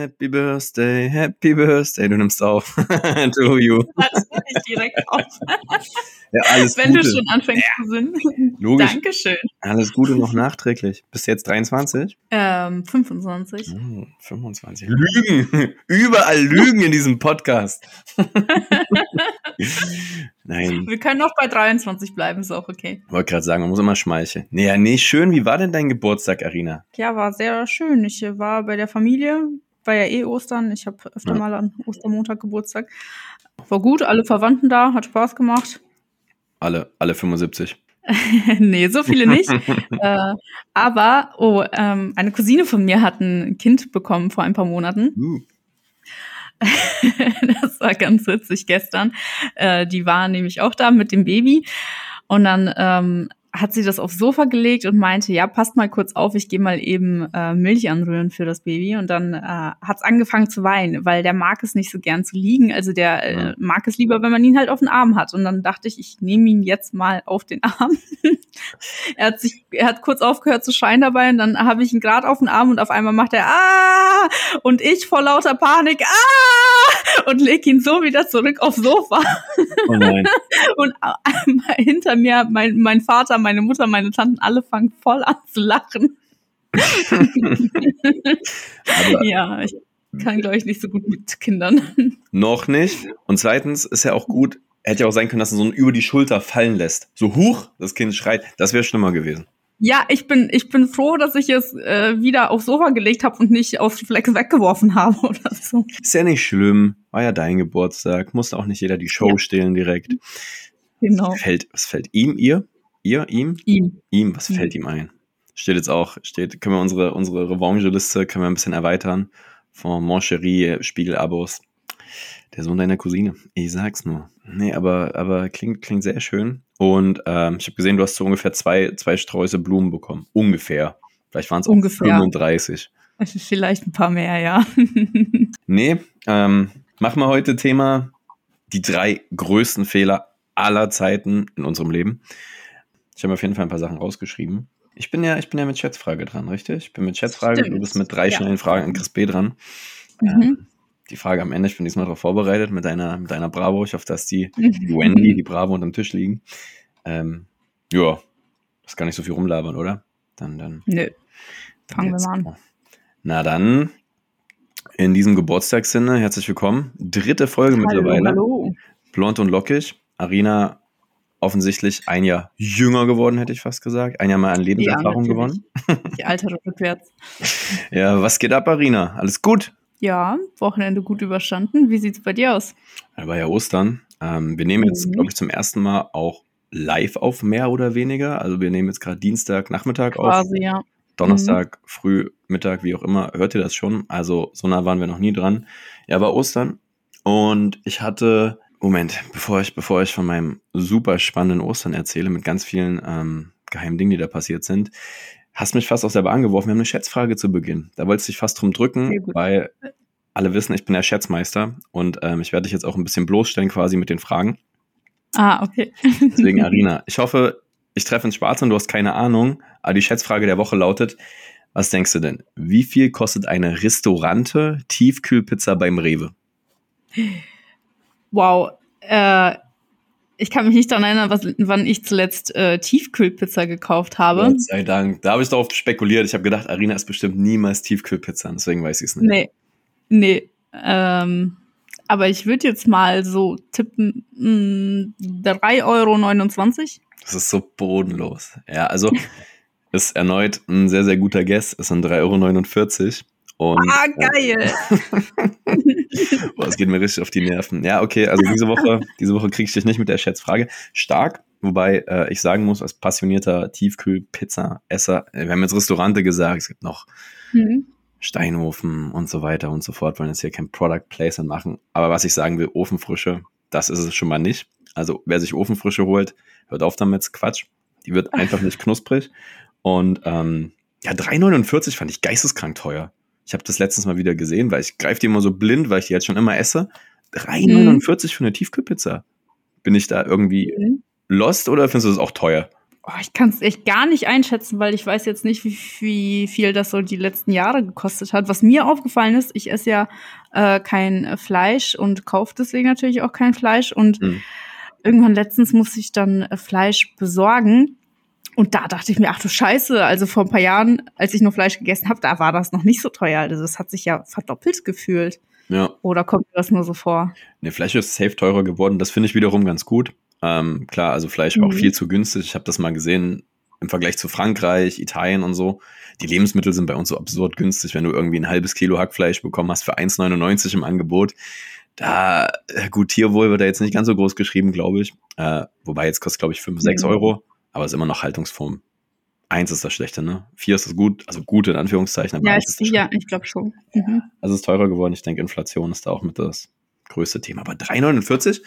Happy Birthday, Happy Birthday. Du nimmst auf. to you. Das ich direkt auf. Ja, alles Wenn Gute. du schon anfängst zu singen. Logisch. Dankeschön. Alles Gute noch nachträglich. Bist du jetzt 23? Ähm, 25. Hm, 25. Lügen. Überall Lügen in diesem Podcast. Nein. Wir können auch bei 23 bleiben, ist auch okay. Ich wollte gerade sagen, man muss immer schmeicheln. Nee, ja, nee, schön. Wie war denn dein Geburtstag, Arina? Ja, war sehr schön. Ich war bei der Familie, war ja eh Ostern. Ich habe öfter Ja. mal an Ostermontag Geburtstag. War gut, alle Verwandten da, hat Spaß gemacht. Alle, alle 75. nee, so viele nicht. äh, aber, oh, ähm, eine Cousine von mir hat ein Kind bekommen vor ein paar Monaten. Uh. das war ganz witzig gestern. Äh, die war nämlich auch da mit dem Baby. Und dann ähm, hat sie das aufs Sofa gelegt und meinte, ja, passt mal kurz auf, ich gehe mal eben äh, Milch anrühren für das Baby. Und dann äh, hat es angefangen zu weinen, weil der mag es nicht so gern zu liegen. Also der äh, mag es lieber, wenn man ihn halt auf den Arm hat. Und dann dachte ich, ich nehme ihn jetzt mal auf den Arm. er hat sich, er hat kurz aufgehört zu schreien dabei und dann habe ich ihn gerade auf den Arm und auf einmal macht er ah und ich vor lauter Panik ah und leg ihn so wieder zurück aufs Sofa Oh nein. und äh, hinter mir mein, mein Vater, meine Mutter, meine Tanten, alle fangen voll an zu lachen. Ja, ich kann glaube ich nicht so gut mit Kindern. noch nicht. Und zweitens ist ja auch gut, hätte ja auch sein können, dass er so einen über die Schulter fallen lässt. So huch, das Kind schreit. Das wäre schlimmer gewesen. Ja, ich bin ich bin froh, dass ich es äh, wieder aufs Sofa gelegt habe und nicht aus Flex weggeworfen habe oder so. Ist ja nicht schlimm. War ja dein Geburtstag. Musste auch nicht jeder die Show Ja. stehlen direkt. Genau. Fällt, was fällt ihm, ihr? Ihr, ihm? Ihm. Ihm, was Ihm. fällt ihm ein? Steht jetzt auch, steht, können wir unsere, unsere Revanche-Liste, können wir ein bisschen erweitern. Von Moncherie, Spiegel-Abos. Der Sohn deiner Cousine. Ich sag's nur. Nee, aber, aber klingt, klingt sehr schön. Und ähm, ich habe gesehen, du hast so ungefähr zwei, zwei Sträuße Blumen bekommen. Ungefähr. Vielleicht waren es auch Ungefähr. 35. Vielleicht ein paar mehr, ja. Nee, ähm, machen wir heute Thema die drei größten Fehler aller Zeiten in unserem Leben. Ich habe auf jeden Fall ein paar Sachen rausgeschrieben. Ich bin ja, ich bin ja mit Schätzfrage dran, richtig? Ich bin mit Schätzfrage, Stimmt. du bist mit drei Ja. schnellen Fragen an Chris B dran. Mhm. Ähm, die Frage am Ende, ich bin diesmal darauf vorbereitet mit deiner, mit deiner Bravo. Ich hoffe, dass die, die Wendy, die Bravo unterm Tisch liegen. Ähm, ja, das kann nicht so viel rumlabern, oder? Dann, dann. Nö. dann Fangen wir mal an. Na dann, in diesem Geburtstagssinne, herzlich willkommen. Dritte Folge mittlerweile. Hallo. Blond und lockig. Arina offensichtlich ein Jahr jünger geworden, hätte ich fast gesagt. Ein Jahr mal an Lebenserfahrung Ja, gewonnen. Die altere rückwärts. Ja, was geht ab, Arina? Alles gut? Ja, Wochenende gut überstanden. Wie sieht's bei dir aus? Ja, War ja Ostern. Ähm, wir nehmen jetzt, Mhm. glaube ich, zum ersten Mal auch live auf, mehr oder weniger. Also wir nehmen jetzt gerade Dienstag, Nachmittag auf. Quasi, ja. Donnerstag, früh, Mittag, wie auch immer. Hört ihr das schon? Also so nah waren wir noch nie dran. Ja, war Ostern. Und ich hatte, Moment, bevor ich, bevor ich von meinem super spannenden Ostern erzähle, mit ganz vielen ähm, geheimen Dingen, die da passiert sind, hast mich fast aus der Bahn geworfen. Wir haben eine Schätzfrage zu Beginn. Da wolltest du dich fast drum drücken, weil alle wissen, ich bin der Schätzmeister und ähm, ich werde dich jetzt auch ein bisschen bloßstellen quasi mit den Fragen. Ah, okay. Deswegen, Arina, ich hoffe, ich treffe ins Schwarze und du hast keine Ahnung. Aber die Schätzfrage der Woche lautet, was denkst du denn? Wie viel kostet eine Restaurante Tiefkühlpizza beim Rewe? Wow. Äh, ich kann mich nicht daran erinnern, was, wann ich zuletzt äh, Tiefkühlpizza gekauft habe. Gott sei Dank. Da habe ich darauf spekuliert. Ich habe gedacht, Arina ist bestimmt niemals Tiefkühlpizza. Deswegen weiß ich es nicht. Nee. Nee. Ähm, aber ich würde jetzt mal so tippen, mh, 3,29 Euro. Das ist so bodenlos. Ja, also ist erneut ein sehr, sehr guter Guess. Es sind 3,49 Euro. Und, Ah, geil. Boah, es geht mir richtig auf die Nerven. Ja, okay, also diese Woche, diese Woche kriege ich dich nicht mit der Schätzfrage. Stark, wobei äh, ich sagen muss, als passionierter Tiefkühl-Pizza-Esser, äh, wir haben jetzt Restaurante gesagt, es gibt noch Mhm. Steinhofen und so weiter und so fort, wollen jetzt hier kein Product Placement machen. Aber was ich sagen will, Ofenfrische, das ist es schon mal nicht. Also wer sich Ofenfrische holt, hört auf damit, Quatsch. Die wird einfach nicht knusprig. Und ähm, ja, 3,49 fand ich geisteskrank teuer. Ich habe das letztens mal wieder gesehen, weil ich greife die immer so blind, weil ich die jetzt schon immer esse. 3,49 für eine Tiefkühlpizza. Bin ich da irgendwie Mhm. lost oder findest du das auch teuer? Oh, ich kann es echt gar nicht einschätzen, weil ich weiß jetzt nicht, wie, wie, viel das so die letzten Jahre gekostet hat. Was mir aufgefallen ist, ich esse ja äh, kein Fleisch und kaufe deswegen natürlich auch kein Fleisch. Und mhm. irgendwann letztens musste ich dann äh, Fleisch besorgen. Und da dachte ich mir, ach du Scheiße, also vor ein paar Jahren, als ich nur Fleisch gegessen habe, da war das noch nicht so teuer. Also das hat sich ja verdoppelt gefühlt. Ja. Oder kommt mir das nur so vor? Ne, Fleisch ist safe teurer geworden. Das finde ich wiederum ganz gut. Ähm, klar, also Fleisch mhm. auch viel zu günstig. Ich habe das mal gesehen im Vergleich zu Frankreich, Italien und so. Die Lebensmittel sind bei uns so absurd günstig, wenn du irgendwie ein halbes Kilo Hackfleisch bekommen hast für 1,99 im Angebot. Da, äh, gut, Tierwohl wird da jetzt nicht ganz so groß geschrieben, glaube ich. Äh, wobei jetzt kostet, glaube ich, 5, 6 mhm. Euro, aber ist immer noch Haltungsform. Eins ist das Schlechte, ne? Vier ist das gut, also gut in Anführungszeichen. Aber ja, ich, ja, ich glaube schon. Mhm. Also es ist teurer geworden. Ich denke, Inflation ist da auch mit das größte Thema. Aber 3,49?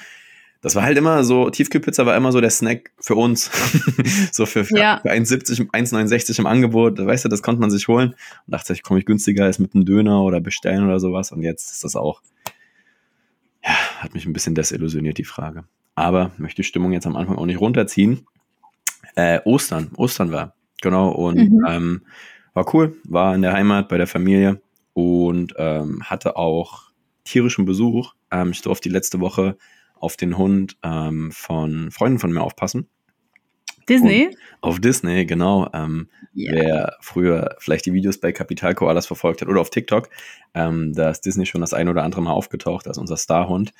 das war halt immer so, Tiefkühlpizza war immer so der Snack für uns. so für, für, ja. für 1,70, 1,69 im Angebot. Weißt du, das konnte man sich holen. Und dachte ich, komme ich günstiger als mit einem Döner oder bestellen oder sowas. Und jetzt ist das auch, ja, hat mich ein bisschen desillusioniert, die Frage. Aber möchte die Stimmung jetzt am Anfang auch nicht runterziehen. Äh, Ostern, Ostern war, genau. Und mhm. ähm, war cool, war in der Heimat bei der Familie und ähm, hatte auch tierischen Besuch. Ähm, ich durfte die letzte Woche auf den Hund ähm, von Freunden von mir aufpassen. Disney? Und auf Disney, genau. Ähm, yeah. Wer früher vielleicht die Videos bei Capital Koalas verfolgt hat oder auf TikTok, ähm, da ist Disney schon das ein oder andere Mal aufgetaucht als unser Starhund.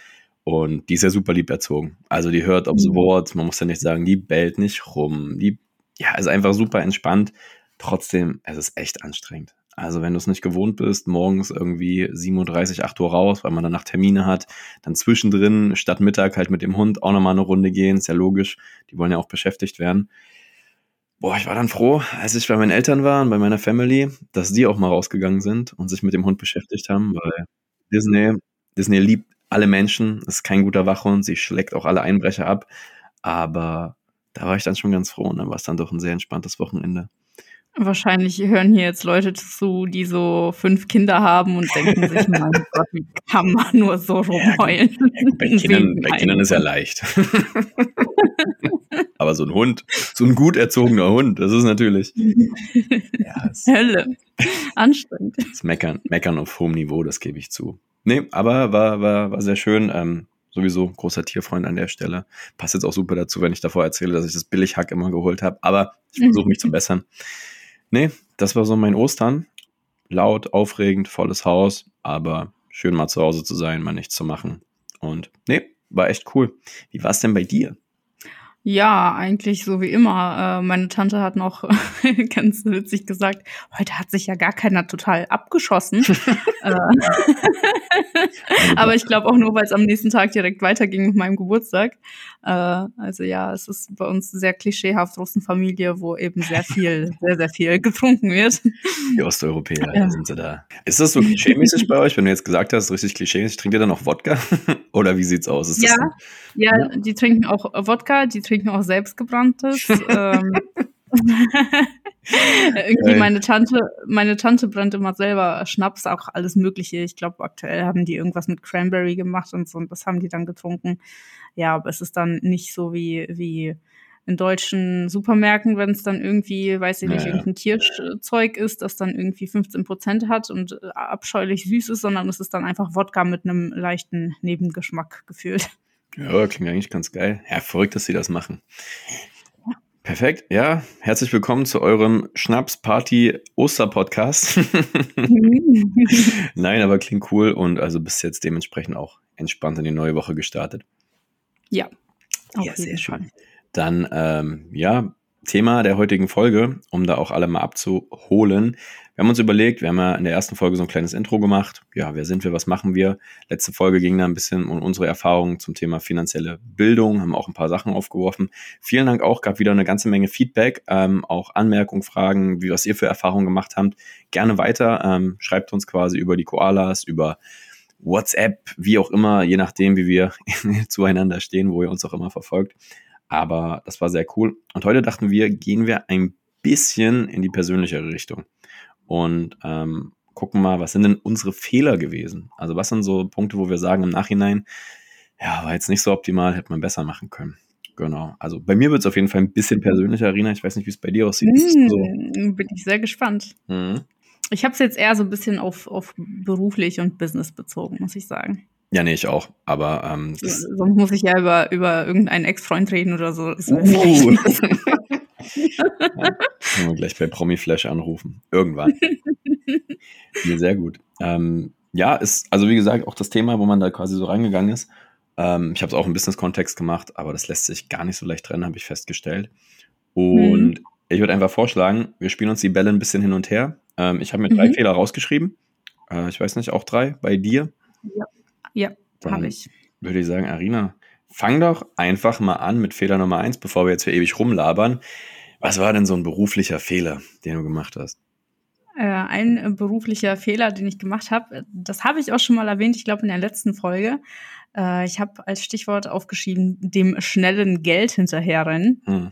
Und die ist ja super lieb erzogen. Also die hört aufs mhm. Wort, man muss ja nicht sagen, die bellt nicht rum. Die, ja, ist einfach super entspannt. Trotzdem, es ist echt anstrengend. Also wenn du es nicht gewohnt bist, morgens irgendwie 7.30 Uhr, 8 Uhr raus, weil man danach Termine hat, dann zwischendrin statt Mittag halt mit dem Hund auch nochmal eine Runde gehen, ist ja logisch, die wollen ja auch beschäftigt werden. Boah, ich war dann froh, als ich bei meinen Eltern war und bei meiner Family, dass die auch mal rausgegangen sind und sich mit dem Hund beschäftigt haben, weil Disney, Disney liebt alle Menschen, ist kein guter Wachhund, sie schlägt auch alle Einbrecher ab, aber da war ich dann schon ganz froh und dann war es dann doch ein sehr entspanntes Wochenende. Wahrscheinlich hören hier jetzt Leute zu, die so fünf Kinder haben und denken sich, mein Gott, wie kann man nur so rumheulen? Ja, bei, Kindern, bei Kindern ist ja leicht. Aber so ein Hund, so ein gut erzogener Hund, das ist natürlich ja, Hölle. Anstrengend. Das Meckern, Meckern auf hohem Niveau, das gebe ich zu. Nee, aber war, war, war sehr schön. Ähm, sowieso großer Tierfreund an der Stelle. Passt jetzt auch super dazu, wenn ich davor erzähle, dass ich das Billighack immer geholt habe. Aber ich versuche mich zu bessern. Nee, das war so mein Ostern. Laut, aufregend, volles Haus, aber schön mal zu Hause zu sein, mal nichts zu machen. Und nee, war echt cool. Wie war es denn bei dir? Ja, eigentlich so wie immer. Äh, meine Tante hat noch ganz witzig gesagt, heute hat sich ja gar keiner total abgeschossen. Äh, aber ich glaube auch nur, weil es am nächsten Tag direkt weiterging mit meinem Geburtstag. Äh, also ja, es ist bei uns sehr klischeehaft Russenfamilie, wo eben sehr viel, sehr, sehr viel getrunken wird. Die Osteuropäer ja. sind sie da. Ist das so klischeemäßig bei euch, wenn du jetzt gesagt hast, richtig klischeemäßig, trinkt ihr dann noch Wodka? Oder wie sieht's aus? ja, ja, die trinken auch Wodka, die trinken auch selbstgebranntes. ähm, Irgendwie meine Tante, meine Tante brennt immer selber Schnaps, auch alles Mögliche. Ich glaube, aktuell haben die irgendwas mit Cranberry gemacht und so, und das haben die dann getrunken. Ja, aber es ist dann nicht so wie, wie in deutschen Supermärkten, wenn es dann irgendwie, weiß ich nicht, ja, irgendein Tierzeug ist, das dann irgendwie 15 Prozent hat und abscheulich süß ist, sondern es ist dann einfach Wodka mit einem leichten Nebengeschmack gefühlt. Ja, klingt eigentlich ganz geil. Ja, verrückt, dass sie das machen. Perfekt, ja. Herzlich willkommen zu eurem Schnaps-Party-Oster-Podcast. Nein, aber klingt cool und also bis jetzt dementsprechend auch entspannt in die neue Woche gestartet. Ja. Ja, sehr schön. Dann, ähm, ja, Thema der heutigen Folge, um da auch alle mal abzuholen. Wir haben uns überlegt, wir haben ja in der ersten Folge so ein kleines Intro gemacht. Ja, wer sind wir, was machen wir? Letzte Folge ging da ein bisschen um unsere Erfahrungen zum Thema finanzielle Bildung, haben auch ein paar Sachen aufgeworfen. Vielen Dank auch, gab wieder eine ganze Menge Feedback, ähm, auch Anmerkungen, Fragen, wie was ihr für Erfahrungen gemacht habt. Gerne weiter, ähm, schreibt uns quasi über die Koalas, über WhatsApp, wie auch immer, je nachdem, wie wir zueinander stehen, wo ihr uns auch immer verfolgt. Aber das war sehr cool. Und heute dachten wir, gehen wir ein bisschen in die persönlichere Richtung und ähm, gucken mal, was sind denn unsere Fehler gewesen? Also was sind so Punkte, wo wir sagen im Nachhinein, ja, war jetzt nicht so optimal, hätte man besser machen können. Genau. Also bei mir wird es auf jeden Fall ein bisschen persönlicher, Rina. Ich weiß nicht, wie es bei dir aussieht. Mm, so? Bin ich sehr gespannt. Mhm. Ich habe es jetzt eher so ein bisschen auf, auf beruflich und Business bezogen, muss ich sagen. Ja, nee, ich auch. Aber ähm, sonst muss ich ja über, über irgendeinen Ex-Freund reden oder so. Das uh. ja, können wir gleich bei Promiflash anrufen. Irgendwann. ja, sehr gut. Ähm, ja, ist, also wie gesagt, auch das Thema, wo man da quasi so reingegangen ist. Ähm, ich habe es auch im Business-Kontext gemacht, aber das lässt sich gar nicht so leicht trennen, habe ich festgestellt. Und mhm. ich würde einfach vorschlagen, wir spielen uns die Bälle ein bisschen hin und her. Ähm, ich habe mir drei mhm. Fehler rausgeschrieben. Äh, ich weiß nicht, auch drei bei dir? Ja, ja habe ich. Würde ich sagen, Arina, fang doch einfach mal an mit Fehler Nummer eins, bevor wir jetzt für ewig rumlabern. Was war denn so ein beruflicher Fehler, den du gemacht hast? Äh, ein äh, beruflicher Fehler, den ich gemacht habe, das habe ich auch schon mal erwähnt, ich glaube in der letzten Folge. Äh, ich habe als Stichwort aufgeschrieben, dem schnellen Geld hinterherrennen. Hm.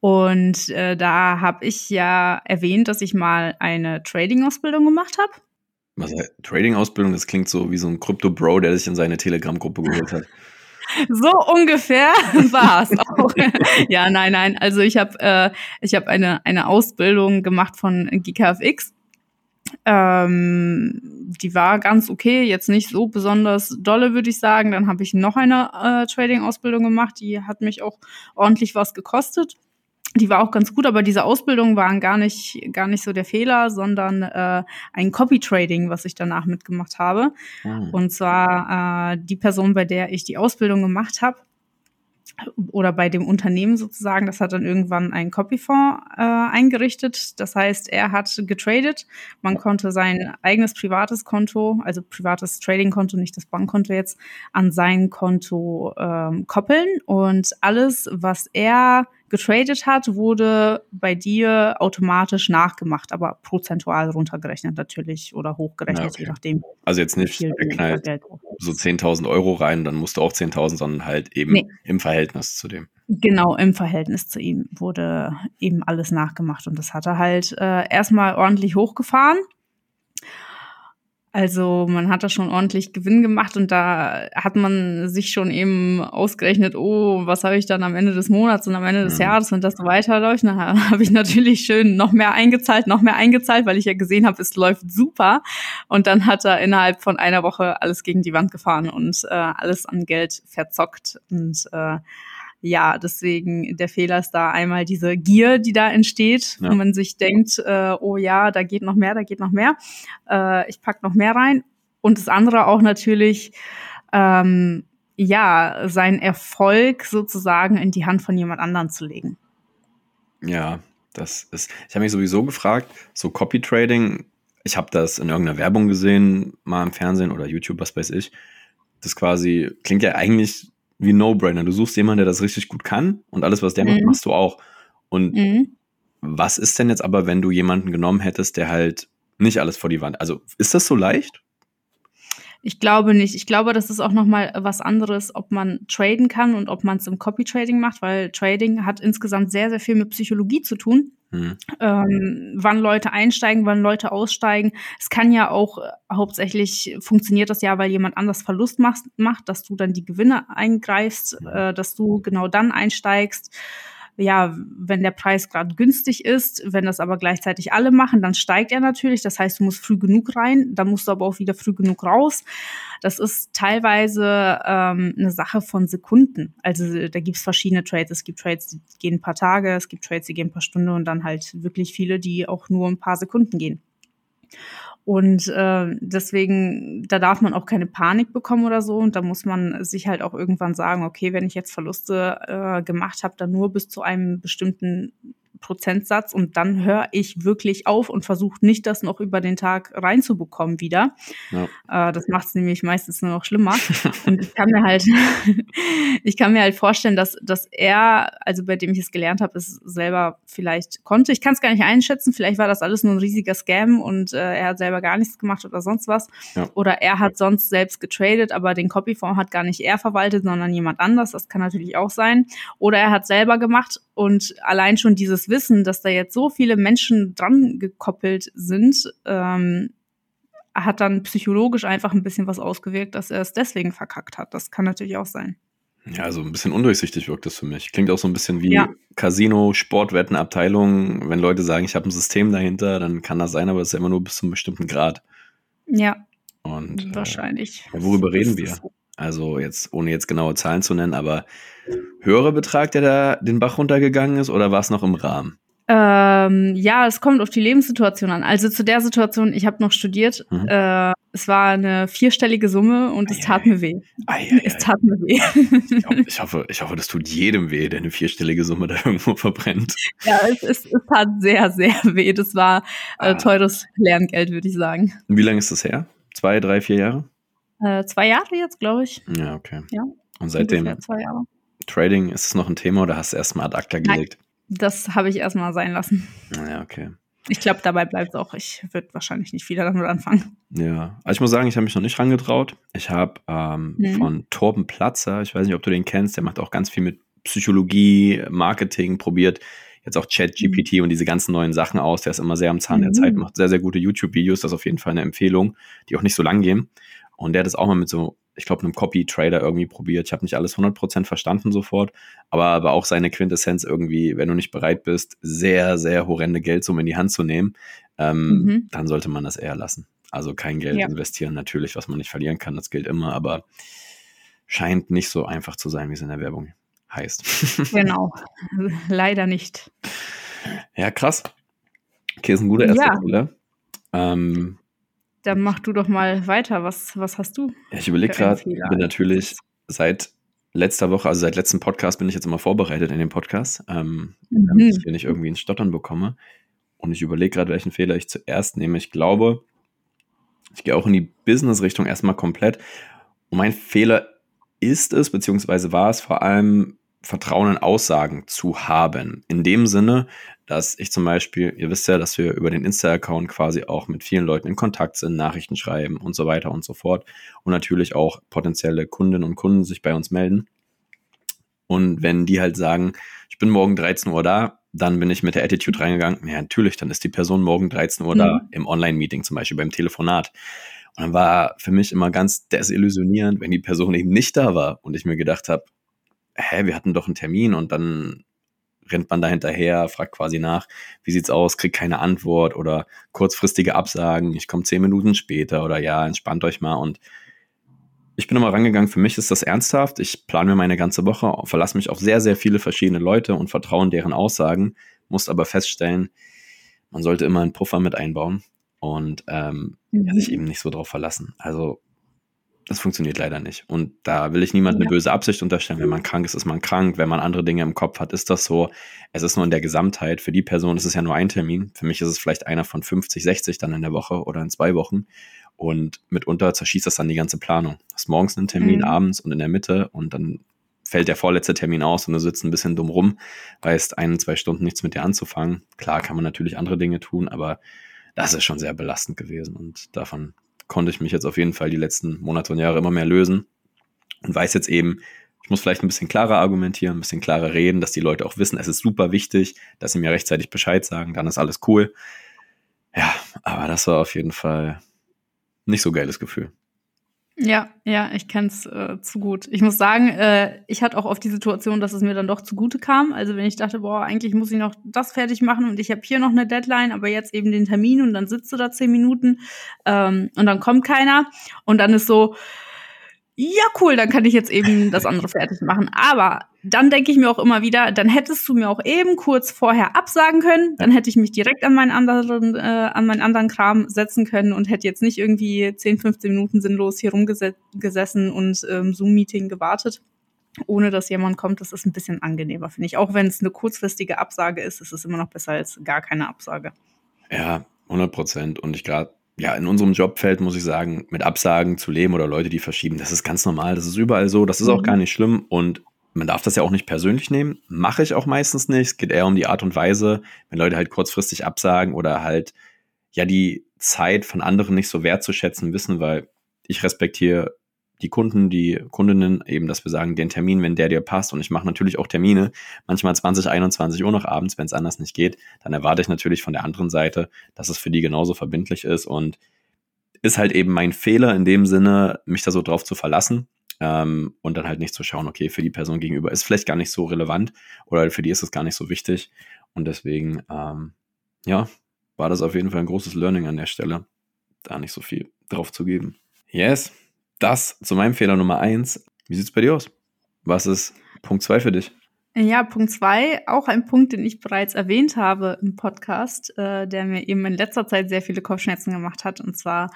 Und äh, da habe ich ja erwähnt, dass ich mal eine Trading-Ausbildung gemacht habe. Was Trading-Ausbildung, das klingt so wie so ein Krypto-Bro, der sich in seine Telegram-Gruppe geholt hat. So ungefähr war es auch. ja, nein, nein. Also ich habe äh, ich habe eine eine Ausbildung gemacht von GKFX. Ähm, die war ganz okay, jetzt nicht so besonders dolle, würde ich sagen. Dann habe ich noch eine äh, Trading-Ausbildung gemacht, die hat mich auch ordentlich was gekostet die war auch ganz gut, aber diese Ausbildungen waren gar nicht, gar nicht so der Fehler, sondern äh, ein Copy-Trading, was ich danach mitgemacht habe. Mhm. Und zwar äh, die Person, bei der ich die Ausbildung gemacht habe, oder bei dem Unternehmen sozusagen, das hat dann irgendwann einen Copyfonds äh, eingerichtet. Das heißt, er hat getradet. Man konnte sein eigenes privates Konto, also privates Trading-Konto, nicht das Bankkonto jetzt, an sein Konto ähm, koppeln. Und alles, was er getradet hat, wurde bei dir automatisch nachgemacht, aber prozentual runtergerechnet natürlich oder hochgerechnet, ja, okay. je nachdem. Also jetzt nicht geknallt so 10.000 Euro rein, dann musst du auch 10.000, sondern halt eben nee. im Verhältnis zu dem. Genau, im Verhältnis zu ihm wurde eben alles nachgemacht und das hat er halt äh, erstmal ordentlich hochgefahren also man hat da schon ordentlich Gewinn gemacht und da hat man sich schon eben ausgerechnet, oh, was habe ich dann am Ende des Monats und am Ende des Jahres, wenn das so weiterläuft. Dann habe ich natürlich schön noch mehr eingezahlt, noch mehr eingezahlt, weil ich ja gesehen habe, es läuft super. Und dann hat er innerhalb von einer Woche alles gegen die Wand gefahren und äh, alles an Geld verzockt und äh, ja, deswegen der Fehler ist da einmal diese Gier, die da entsteht, ja. wo man sich denkt, äh, oh ja, da geht noch mehr, da geht noch mehr, äh, ich pack noch mehr rein. Und das andere auch natürlich, ähm, ja, seinen Erfolg sozusagen in die Hand von jemand anderen zu legen. Ja, das ist, ich habe mich sowieso gefragt, so Copy Trading, ich habe das in irgendeiner Werbung gesehen, mal im Fernsehen oder YouTube, was weiß ich. Das quasi klingt ja eigentlich wie No-Brainer. Du suchst jemanden, der das richtig gut kann und alles, was der mhm. macht, machst du auch. Und mhm. was ist denn jetzt aber, wenn du jemanden genommen hättest, der halt nicht alles vor die Wand? Also ist das so leicht? Ich glaube nicht. Ich glaube, das ist auch noch mal was anderes, ob man traden kann und ob man es im Copy Trading macht, weil Trading hat insgesamt sehr, sehr viel mit Psychologie zu tun. Hm. Ähm, wann Leute einsteigen, wann Leute aussteigen. Es kann ja auch äh, hauptsächlich funktioniert das ja, weil jemand anders Verlust macht, macht dass du dann die Gewinne eingreifst, äh, dass du genau dann einsteigst ja, wenn der Preis gerade günstig ist, wenn das aber gleichzeitig alle machen, dann steigt er natürlich. Das heißt, du musst früh genug rein, dann musst du aber auch wieder früh genug raus. Das ist teilweise ähm, eine Sache von Sekunden. Also da gibt es verschiedene Trades. Es gibt Trades, die gehen ein paar Tage, es gibt Trades, die gehen ein paar Stunden und dann halt wirklich viele, die auch nur ein paar Sekunden gehen. Und äh, deswegen, da darf man auch keine Panik bekommen oder so. Und da muss man sich halt auch irgendwann sagen, okay, wenn ich jetzt Verluste äh, gemacht habe, dann nur bis zu einem bestimmten Prozentsatz und dann höre ich wirklich auf und versuche nicht, das noch über den Tag reinzubekommen wieder. Ja. Äh, das macht es nämlich meistens nur noch schlimmer. und ich kann mir halt, ich kann mir halt vorstellen, dass, dass er, also bei dem ich es gelernt habe, es selber vielleicht konnte. Ich kann es gar nicht einschätzen. Vielleicht war das alles nur ein riesiger Scam und äh, er hat selber gar nichts gemacht oder sonst was. Ja. Oder er hat sonst selbst getradet, aber den Copyform hat gar nicht er verwaltet, sondern jemand anders. Das kann natürlich auch sein. Oder er hat selber gemacht und allein schon dieses Wissen, dass da jetzt so viele Menschen dran gekoppelt sind, ähm, hat dann psychologisch einfach ein bisschen was ausgewirkt, dass er es deswegen verkackt hat. Das kann natürlich auch sein. Ja, so ein bisschen undurchsichtig wirkt das für mich. Klingt auch so ein bisschen wie Ja. Casino, Sportwettenabteilung. Wenn Leute sagen, ich habe ein System dahinter, dann kann das sein, aber es ist ja immer nur bis zu einem bestimmten Grad. Ja, Und äh, wahrscheinlich. ja, worüber reden wir? so. Also jetzt, ohne jetzt genaue Zahlen zu nennen, aber höherer Betrag, der da den Bach runtergegangen ist, oder war es noch im Rahmen? Ähm, ja, es kommt auf die Lebenssituation an. Also zu der Situation, ich habe noch studiert. Mhm. Äh, es war eine vierstellige Summe und es Ei, tat ei, mir weh. Ei, Es tat mir weh. Ich, hoffe, ich, hoffe, ich hoffe, das tut jedem weh, der eine vierstellige Summe da irgendwo verbrennt. ja, es, es, es tat sehr, sehr weh. Das war äh, Ah. teures Lerngeld, würde ich sagen. Wie lange ist das her? Zwei, drei, vier Jahre? Äh, zwei Jahre jetzt, glaube ich. Ja, okay. Ja, Und seitdem zwei Jahre. Trading, ist es noch ein Thema oder hast du erstmal ad acta gelegt? Das habe ich erstmal sein lassen. Ja, okay. Ich glaube, dabei bleibt es auch. Ich würde wahrscheinlich nicht wieder damit anfangen. Ja, also ich muss sagen, ich habe mich noch nicht rangetraut. Ich habe ähm, Mhm. von Torben Platzer, ich weiß nicht, ob du den kennst, der macht auch ganz viel mit Psychologie, Marketing, probiert jetzt auch Chat-GPT und diese ganzen neuen Sachen aus. Der ist immer sehr am Zahn der Mhm. Zeit, macht sehr, sehr gute YouTube-Videos. Das ist auf jeden Fall eine Empfehlung, die auch nicht so lang gehen. Und der hat das auch mal mit so, ich glaube, einem Copy-Trader irgendwie probiert. Ich habe nicht alles 100% verstanden sofort, aber, aber auch seine Quintessenz irgendwie, wenn du nicht bereit bist, sehr, sehr horrende Geldsumme in die Hand zu nehmen, ähm, Mhm. dann sollte man das eher lassen. Also kein Geld Ja. investieren, natürlich, was man nicht verlieren kann, das gilt immer, aber scheint nicht so einfach zu sein, wie es in der Werbung heißt. Genau. Leider nicht. ja, krass. Okay, ist ein guter erster Ja. Fehler. Ähm, Dann mach du doch mal weiter. Was, was hast du? ja, ich überlege gerade, Fehler. bin natürlich seit letzter Woche, also seit letztem Podcast bin ich jetzt immer vorbereitet in dem Podcast, ähm, damit ich Mhm. hier nicht irgendwie ein Stottern bekomme. Und ich überlege gerade, welchen Fehler ich zuerst nehme. Ich glaube, ich gehe auch in die Business-Richtung erstmal komplett. Und mein Fehler ist es, beziehungsweise war es vor allem, Vertrauen in Aussagen zu haben. In dem Sinne, dass ich zum Beispiel, ihr wisst ja, dass wir über den Insta-Account quasi auch mit vielen Leuten in Kontakt sind, Nachrichten schreiben und so weiter und so fort. Und natürlich auch potenzielle Kundinnen und Kunden sich bei uns melden. Und wenn die halt sagen, ich bin morgen 13 Uhr da, dann bin ich mit der Attitude reingegangen, ja, natürlich, dann ist die Person morgen 13 Uhr da, Mhm. im Online-Meeting zum Beispiel, beim Telefonat. Und dann war für mich immer ganz desillusionierend, wenn die Person eben nicht da war und ich mir gedacht habe, hä, wir hatten doch einen Termin und dann rennt man da hinterher, fragt quasi nach, wie sieht's aus, kriegt keine Antwort oder kurzfristige Absagen, ich komme zehn Minuten später oder ja, entspannt euch mal und ich bin immer rangegangen, für mich ist das ernsthaft. Ich plane mir meine ganze Woche, verlasse mich auf sehr, sehr viele verschiedene Leute und vertraue in deren Aussagen, muss aber feststellen, man sollte immer einen Puffer mit einbauen und ähm, ja, sich eben nicht so drauf verlassen. Also das funktioniert leider nicht. Und da will ich niemandem eine Ja. böse Absicht unterstellen. Wenn man krank ist, ist man krank. Wenn man andere Dinge im Kopf hat, ist das so. Es ist nur in der Gesamtheit. Für die Person ist es ja nur ein Termin. Für mich ist es vielleicht einer von 50, 60 dann in der Woche oder in zwei Wochen. Und mitunter zerschießt das dann die ganze Planung. Du hast morgens einen Termin, Mhm. abends und in der Mitte und dann fällt der vorletzte Termin aus und du sitzt ein bisschen dumm rum, weißt ein, zwei Stunden nichts mit dir anzufangen. Klar kann man natürlich andere Dinge tun, aber das ist schon sehr belastend gewesen und davon konnte ich mich jetzt auf jeden Fall die letzten Monate und Jahre immer mehr lösen und weiß jetzt eben, ich muss vielleicht ein bisschen klarer argumentieren, ein bisschen klarer reden, dass die Leute auch wissen, es ist super wichtig, dass sie mir rechtzeitig Bescheid sagen, dann ist alles cool. Ja, aber das war auf jeden Fall nicht so geiles Gefühl. Ja, ja, ich kenn's äh, zu gut. Ich muss sagen, äh, ich hatte auch oft die Situation, dass es mir dann doch zugute kam. Also wenn ich dachte, boah, eigentlich muss ich noch das fertig machen und ich habe hier noch eine Deadline, aber jetzt eben den Termin und dann sitzt du da zehn Minuten ähm, und dann kommt keiner und dann ist so, ja cool, dann kann ich jetzt eben das andere fertig machen. Aber dann denke ich mir auch immer wieder, dann hättest du mir auch eben kurz vorher absagen können, dann hätte ich mich direkt an meinen anderen, äh, an meinen anderen Kram setzen können und hätte jetzt nicht irgendwie 10, 15 Minuten sinnlos hier rumgesessen und ähm, Zoom-Meeting gewartet, ohne dass jemand kommt. Das ist ein bisschen angenehmer, finde ich. Auch wenn es eine kurzfristige Absage ist, ist es immer noch besser als gar keine Absage. Ja, 100 Prozent. Und ich gerade, ja, in unserem Jobfeld muss ich sagen, mit Absagen zu leben oder Leute, die verschieben, das ist ganz normal. Das ist überall so. Das ist auch Mhm. gar nicht schlimm. Und man darf das ja auch nicht persönlich nehmen. Mache ich auch meistens nicht. Es geht eher um die Art und Weise, wenn Leute halt kurzfristig absagen oder halt, ja, die Zeit von anderen nicht so wertzuschätzen wissen, weil ich respektiere die Kunden, die Kundinnen eben, dass wir sagen, den Termin, wenn der dir passt. Und ich mache natürlich auch Termine, manchmal 20, 21 Uhr noch abends, wenn es anders nicht geht. Dann erwarte ich natürlich von der anderen Seite, dass es für die genauso verbindlich ist und ist halt eben mein Fehler in dem Sinne, mich da so drauf zu verlassen. ähm, und dann halt nicht zu schauen, okay, für die Person gegenüber ist vielleicht gar nicht so relevant oder für die ist es gar nicht so wichtig. Und deswegen, ähm, ja, war das auf jeden Fall ein großes Learning an der Stelle, da nicht so viel drauf zu geben. Yes, das zu meinem Fehler Nummer eins. Wie sieht's bei dir aus? Was ist Punkt zwei für dich? Ja, Punkt zwei, auch ein Punkt, den ich bereits erwähnt habe im Podcast, äh, der mir eben in letzter Zeit sehr viele Kopfschmerzen gemacht hat. Und zwar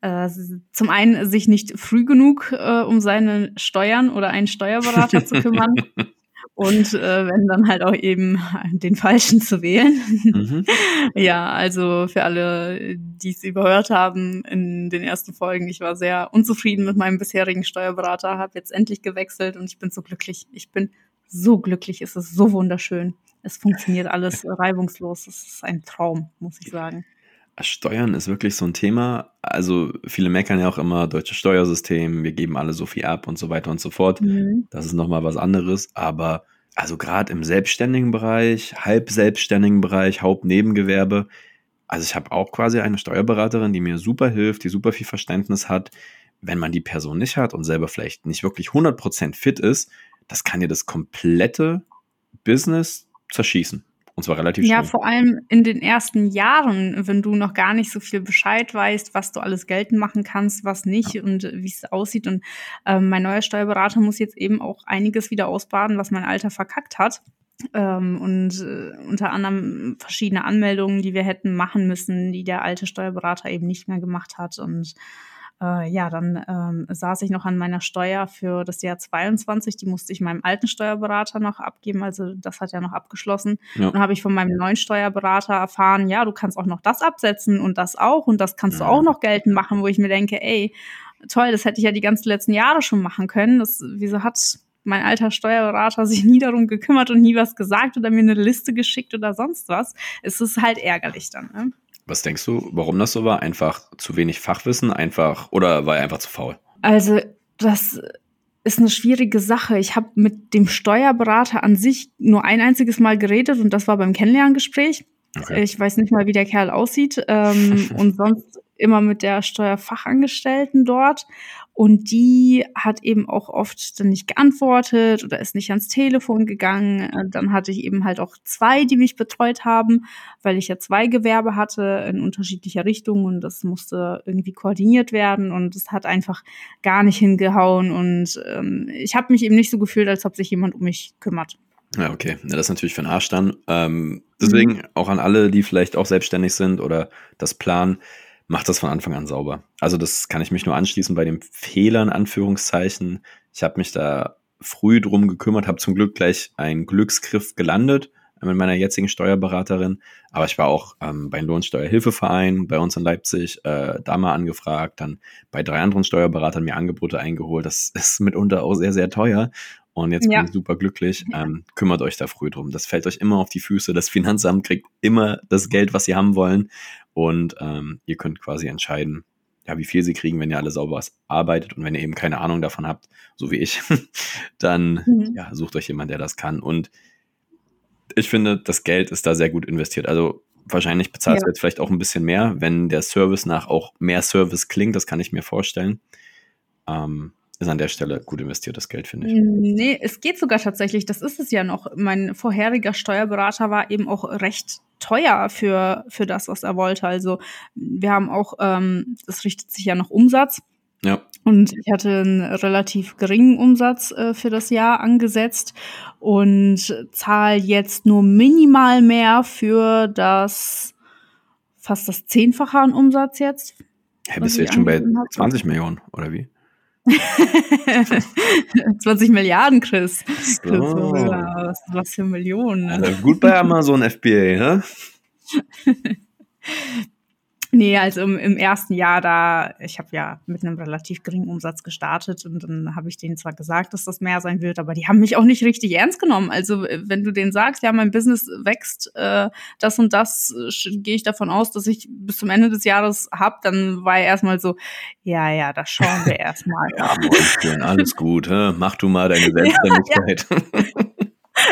äh, zum einen sich nicht früh genug äh, um seine Steuern oder einen Steuerberater zu kümmern. Und äh, wenn dann halt auch eben den falschen zu wählen. Mhm. ja, also für alle, die es überhört haben in den ersten Folgen, ich war sehr unzufrieden mit meinem bisherigen Steuerberater, habe jetzt endlich gewechselt und ich bin so glücklich. Ich bin so glücklich, es ist so wunderschön. Es funktioniert alles reibungslos. Es ist ein Traum, muss ich sagen. Steuern ist wirklich so ein Thema. Also viele meckern ja auch immer, deutsches Steuersystem, wir geben alle so viel ab und so weiter und so fort. Mhm. Das ist nochmal was anderes. Aber also gerade im selbstständigen Bereich, halb selbstständigen Bereich, Hauptnebengewerbe, also ich habe auch quasi eine Steuerberaterin, die mir super hilft, die super viel Verständnis hat. Wenn man die Person nicht hat und selber vielleicht nicht wirklich 100% fit ist, das kann dir das komplette Business zerschießen. Und zwar relativ schnell. Ja, vor allem in den ersten Jahren, wenn du noch gar nicht so viel Bescheid weißt, was du alles geltend machen kannst, was nicht ja. und wie es aussieht. Und ähm, mein neuer Steuerberater muss jetzt eben auch einiges wieder ausbaden, was mein Alter verkackt hat. Ähm, und äh, unter anderem verschiedene Anmeldungen, die wir hätten machen müssen, die der alte Steuerberater eben nicht mehr gemacht hat. Und äh, ja, dann ähm, saß ich noch an meiner Steuer für das Jahr 22. Die musste ich meinem alten Steuerberater noch abgeben. Also das hat ja noch abgeschlossen. Ja. Dann habe ich von meinem neuen Steuerberater erfahren, ja, du kannst auch noch das absetzen und das auch und das kannst ja. du auch noch geltend machen, wo ich mir denke, ey, toll, das hätte ich ja die ganzen letzten Jahre schon machen können. Das, wieso hat mein alter Steuerberater sich nie darum gekümmert und nie was gesagt oder mir eine Liste geschickt oder sonst was? Es ist halt ärgerlich dann. Ne? Was denkst du, warum das so war? Einfach zu wenig Fachwissen, einfach oder war er einfach zu faul? Also, das ist eine schwierige Sache. Ich habe mit dem Steuerberater an sich nur ein einziges Mal geredet und das war beim Kennenlerngespräch. Okay. Ich weiß nicht mal, wie der Kerl aussieht. Ähm, und sonst immer mit der Steuerfachangestellten dort. Und die hat eben auch oft dann nicht geantwortet oder ist nicht ans Telefon gegangen. Äh, dann hatte ich eben halt auch zwei, die mich betreut haben, weil ich ja zwei Gewerbe hatte in unterschiedlicher Richtung und das musste irgendwie koordiniert werden und es hat einfach gar nicht hingehauen und ähm, ich habe mich eben nicht so gefühlt, als ob sich jemand um mich kümmert. Ja, okay. Ja, das ist natürlich für den Arsch dann. Ähm, deswegen mhm. auch an alle, die vielleicht auch selbstständig sind oder das planen, macht das von Anfang an sauber. Also das kann ich mich nur anschließen bei dem Fehler in Anführungszeichen. Ich habe mich da früh drum gekümmert, habe zum Glück gleich einen Glücksgriff gelandet mit meiner jetzigen Steuerberaterin. Aber ich war auch ähm, beim Lohnsteuerhilfeverein bei uns in Leipzig äh, da mal angefragt, dann bei drei anderen Steuerberatern mir Angebote eingeholt. Das ist mitunter auch sehr, sehr teuer. Und jetzt ja. bin ich super glücklich. Ähm, kümmert euch da früh drum. Das fällt euch immer auf die Füße. Das Finanzamt kriegt immer das Geld, was sie haben wollen. Und ähm, ihr könnt quasi entscheiden, ja, wie viel sie kriegen, wenn ihr alle sauber arbeitet. Und wenn ihr eben keine Ahnung davon habt, so wie ich, dann mhm. ja, sucht euch jemand, der das kann. Und ich finde, das Geld ist da sehr gut investiert. Also wahrscheinlich bezahlt ja. du jetzt vielleicht auch ein bisschen mehr, wenn der Service nach auch mehr Service klingt. Das kann ich mir vorstellen. Ähm, ist an der Stelle gut investiertes Geld, finde ich. Nee, es geht sogar tatsächlich. Das ist es ja noch. Mein vorheriger Steuerberater war eben auch recht teuer für, für das, was er wollte. Also wir haben auch, ähm, das richtet sich ja nach Umsatz. Ja. Und ich hatte einen relativ geringen Umsatz äh, für das Jahr angesetzt und zahle jetzt nur minimal mehr für das fast das Zehnfache an Umsatz jetzt. Hey, bist du jetzt schon bei 20 Millionen, oder wie? 20 Milliarden, Chris. So. was, was, für Millionen. Ne? Also gut bei Amazon FBA, ne? Nee, also im, im, ersten Jahr da, ich habe ja mit einem relativ geringen Umsatz gestartet und dann habe ich denen zwar gesagt, dass das mehr sein wird, aber die haben mich auch nicht richtig ernst genommen. Also wenn du denen sagst, ja, mein Business wächst, äh, das und das, äh, gehe ich davon aus, dass ich bis zum Ende des Jahres hab, dann war er erstmal so, ja, ja, das schauen wir erstmal. ja, Mäuschen, alles gut, hä? mach du mal deine Selbstständigkeit.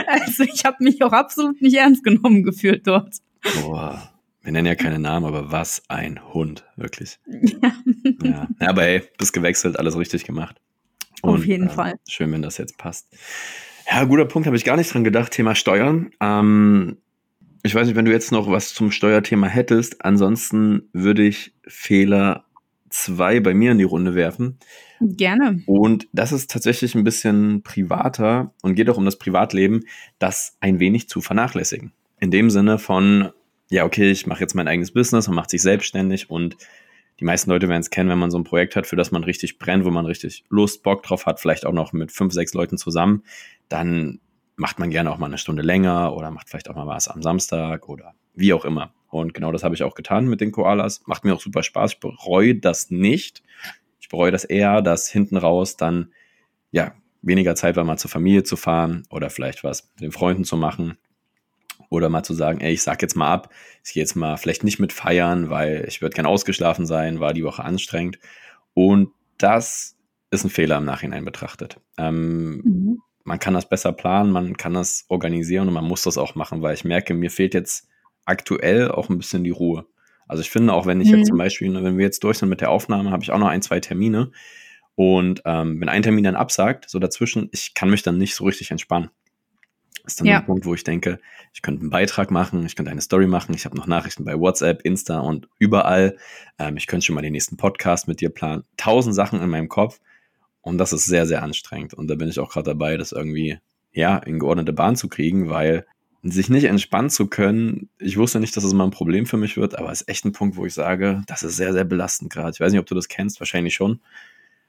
also ich habe mich auch absolut nicht ernst genommen gefühlt dort. Boah. Wir nennen ja keine Namen, aber was ein Hund, wirklich. Ja. ja. Aber hey, bist gewechselt, alles richtig gemacht. Und, Auf jeden äh, Fall. Schön, wenn das jetzt passt. Ja, guter Punkt, habe ich gar nicht dran gedacht, Thema Steuern. Ähm, ich weiß nicht, wenn du jetzt noch was zum Steuerthema hättest. Ansonsten würde ich Fehler zwei bei mir in die Runde werfen. Gerne. Und das ist tatsächlich ein bisschen privater und geht auch um das Privatleben, das ein wenig zu vernachlässigen. In dem Sinne von, ja, okay, ich mache jetzt mein eigenes Business und macht sich selbstständig und die meisten Leute werden es kennen, wenn man so ein Projekt hat, für das man richtig brennt, wo man richtig Lust, Bock drauf hat, vielleicht auch noch mit fünf, sechs Leuten zusammen, dann macht man gerne auch mal eine Stunde länger oder macht vielleicht auch mal was am Samstag oder wie auch immer. Und genau das habe ich auch getan mit den Koalas. Macht mir auch super Spaß. Ich bereue das nicht. Ich bereue das eher, dass hinten raus dann ja weniger Zeit war, mal zur Familie zu fahren oder vielleicht was mit den Freunden zu machen oder mal zu sagen, ey, ich sag jetzt mal ab, ich gehe jetzt mal vielleicht nicht mit feiern, weil ich würde gern ausgeschlafen sein, war die Woche anstrengend. Und das ist ein Fehler im Nachhinein betrachtet. Ähm, mhm. Man kann das besser planen, man kann das organisieren und man muss das auch machen, weil ich merke, mir fehlt jetzt aktuell auch ein bisschen die Ruhe. Also ich finde, auch wenn ich mhm. jetzt zum Beispiel, wenn wir jetzt durch sind mit der Aufnahme, habe ich auch noch ein, zwei Termine. Und ähm, wenn ein Termin dann absagt, so dazwischen, ich kann mich dann nicht so richtig entspannen. Das ist dann ja. der Punkt, wo ich denke, ich könnte einen Beitrag machen, ich könnte eine Story machen, ich habe noch Nachrichten bei WhatsApp, Insta und überall. Ähm, ich könnte schon mal den nächsten Podcast mit dir planen. Tausend Sachen in meinem Kopf und das ist sehr, sehr anstrengend. Und da bin ich auch gerade dabei, das irgendwie, ja, in geordnete Bahn zu kriegen, weil sich nicht entspannen zu können, ich wusste nicht, dass es das mal ein Problem für mich wird, aber es ist echt ein Punkt, wo ich sage, das ist sehr, sehr belastend gerade. Ich weiß nicht, ob du das kennst, wahrscheinlich schon.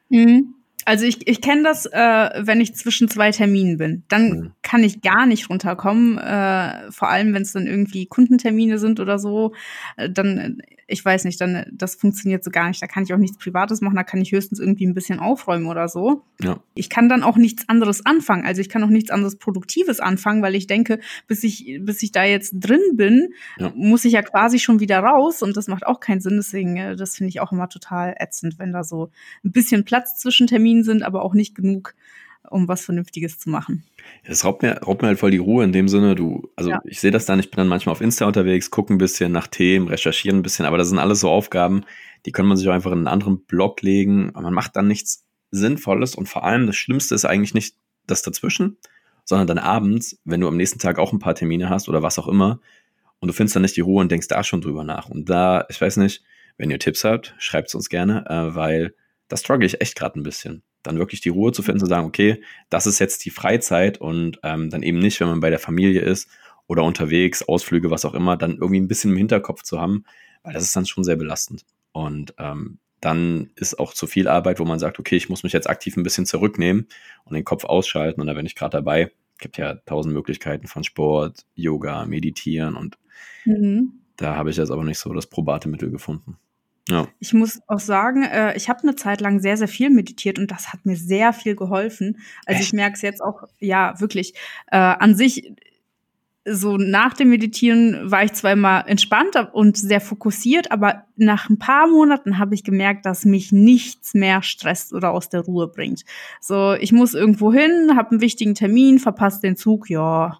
Mhm. Also ich, ich kenne das, äh, wenn ich zwischen zwei Terminen bin. Dann mhm. kann ich gar nicht runterkommen. Äh, vor allem, wenn es dann irgendwie Kundentermine sind oder so. Äh, dann, ich weiß nicht, dann das funktioniert so gar nicht. Da kann ich auch nichts Privates machen. Da kann ich höchstens irgendwie ein bisschen aufräumen oder so. Ja. Ich kann dann auch nichts anderes anfangen. Also ich kann auch nichts anderes Produktives anfangen, weil ich denke, bis ich bis ich da jetzt drin bin, ja. muss ich ja quasi schon wieder raus und das macht auch keinen Sinn. Deswegen, äh, das finde ich auch immer total ätzend, wenn da so ein bisschen Platz zwischen Terminen Termin sind, aber auch nicht genug, um was Vernünftiges zu machen. Das raubt mir, raubt mir halt voll die Ruhe in dem Sinne, du, also ja. ich sehe das dann, ich bin dann manchmal auf Insta unterwegs, gucke ein bisschen nach Themen, recherchieren ein bisschen, aber das sind alles so Aufgaben, die kann man sich auch einfach in einen anderen Blog legen, aber man macht dann nichts Sinnvolles und vor allem das Schlimmste ist eigentlich nicht das dazwischen, sondern dann abends, wenn du am nächsten Tag auch ein paar Termine hast oder was auch immer und du findest dann nicht die Ruhe und denkst da schon drüber nach. Und da, ich weiß nicht, wenn ihr Tipps habt, schreibt es uns gerne, äh, weil da struggle ich echt gerade ein bisschen. Dann wirklich die Ruhe zu finden, zu sagen, okay, das ist jetzt die Freizeit und ähm, dann eben nicht, wenn man bei der Familie ist oder unterwegs, Ausflüge, was auch immer, dann irgendwie ein bisschen im Hinterkopf zu haben, weil das ist dann schon sehr belastend. Und ähm, dann ist auch zu viel Arbeit, wo man sagt, okay, ich muss mich jetzt aktiv ein bisschen zurücknehmen und den Kopf ausschalten. Und da bin ich gerade dabei. Es gibt ja tausend Möglichkeiten von Sport, Yoga, Meditieren und mhm. da habe ich jetzt aber nicht so das probate Mittel gefunden. Ja. Ich muss auch sagen, äh, ich habe eine Zeit lang sehr, sehr viel meditiert und das hat mir sehr viel geholfen. Also Echt? ich merke es jetzt auch, ja, wirklich. Äh, an sich, so nach dem Meditieren war ich zwar immer entspannt und sehr fokussiert, aber nach ein paar Monaten habe ich gemerkt, dass mich nichts mehr stresst oder aus der Ruhe bringt. So, ich muss irgendwo hin, habe einen wichtigen Termin, verpasse den Zug, ja,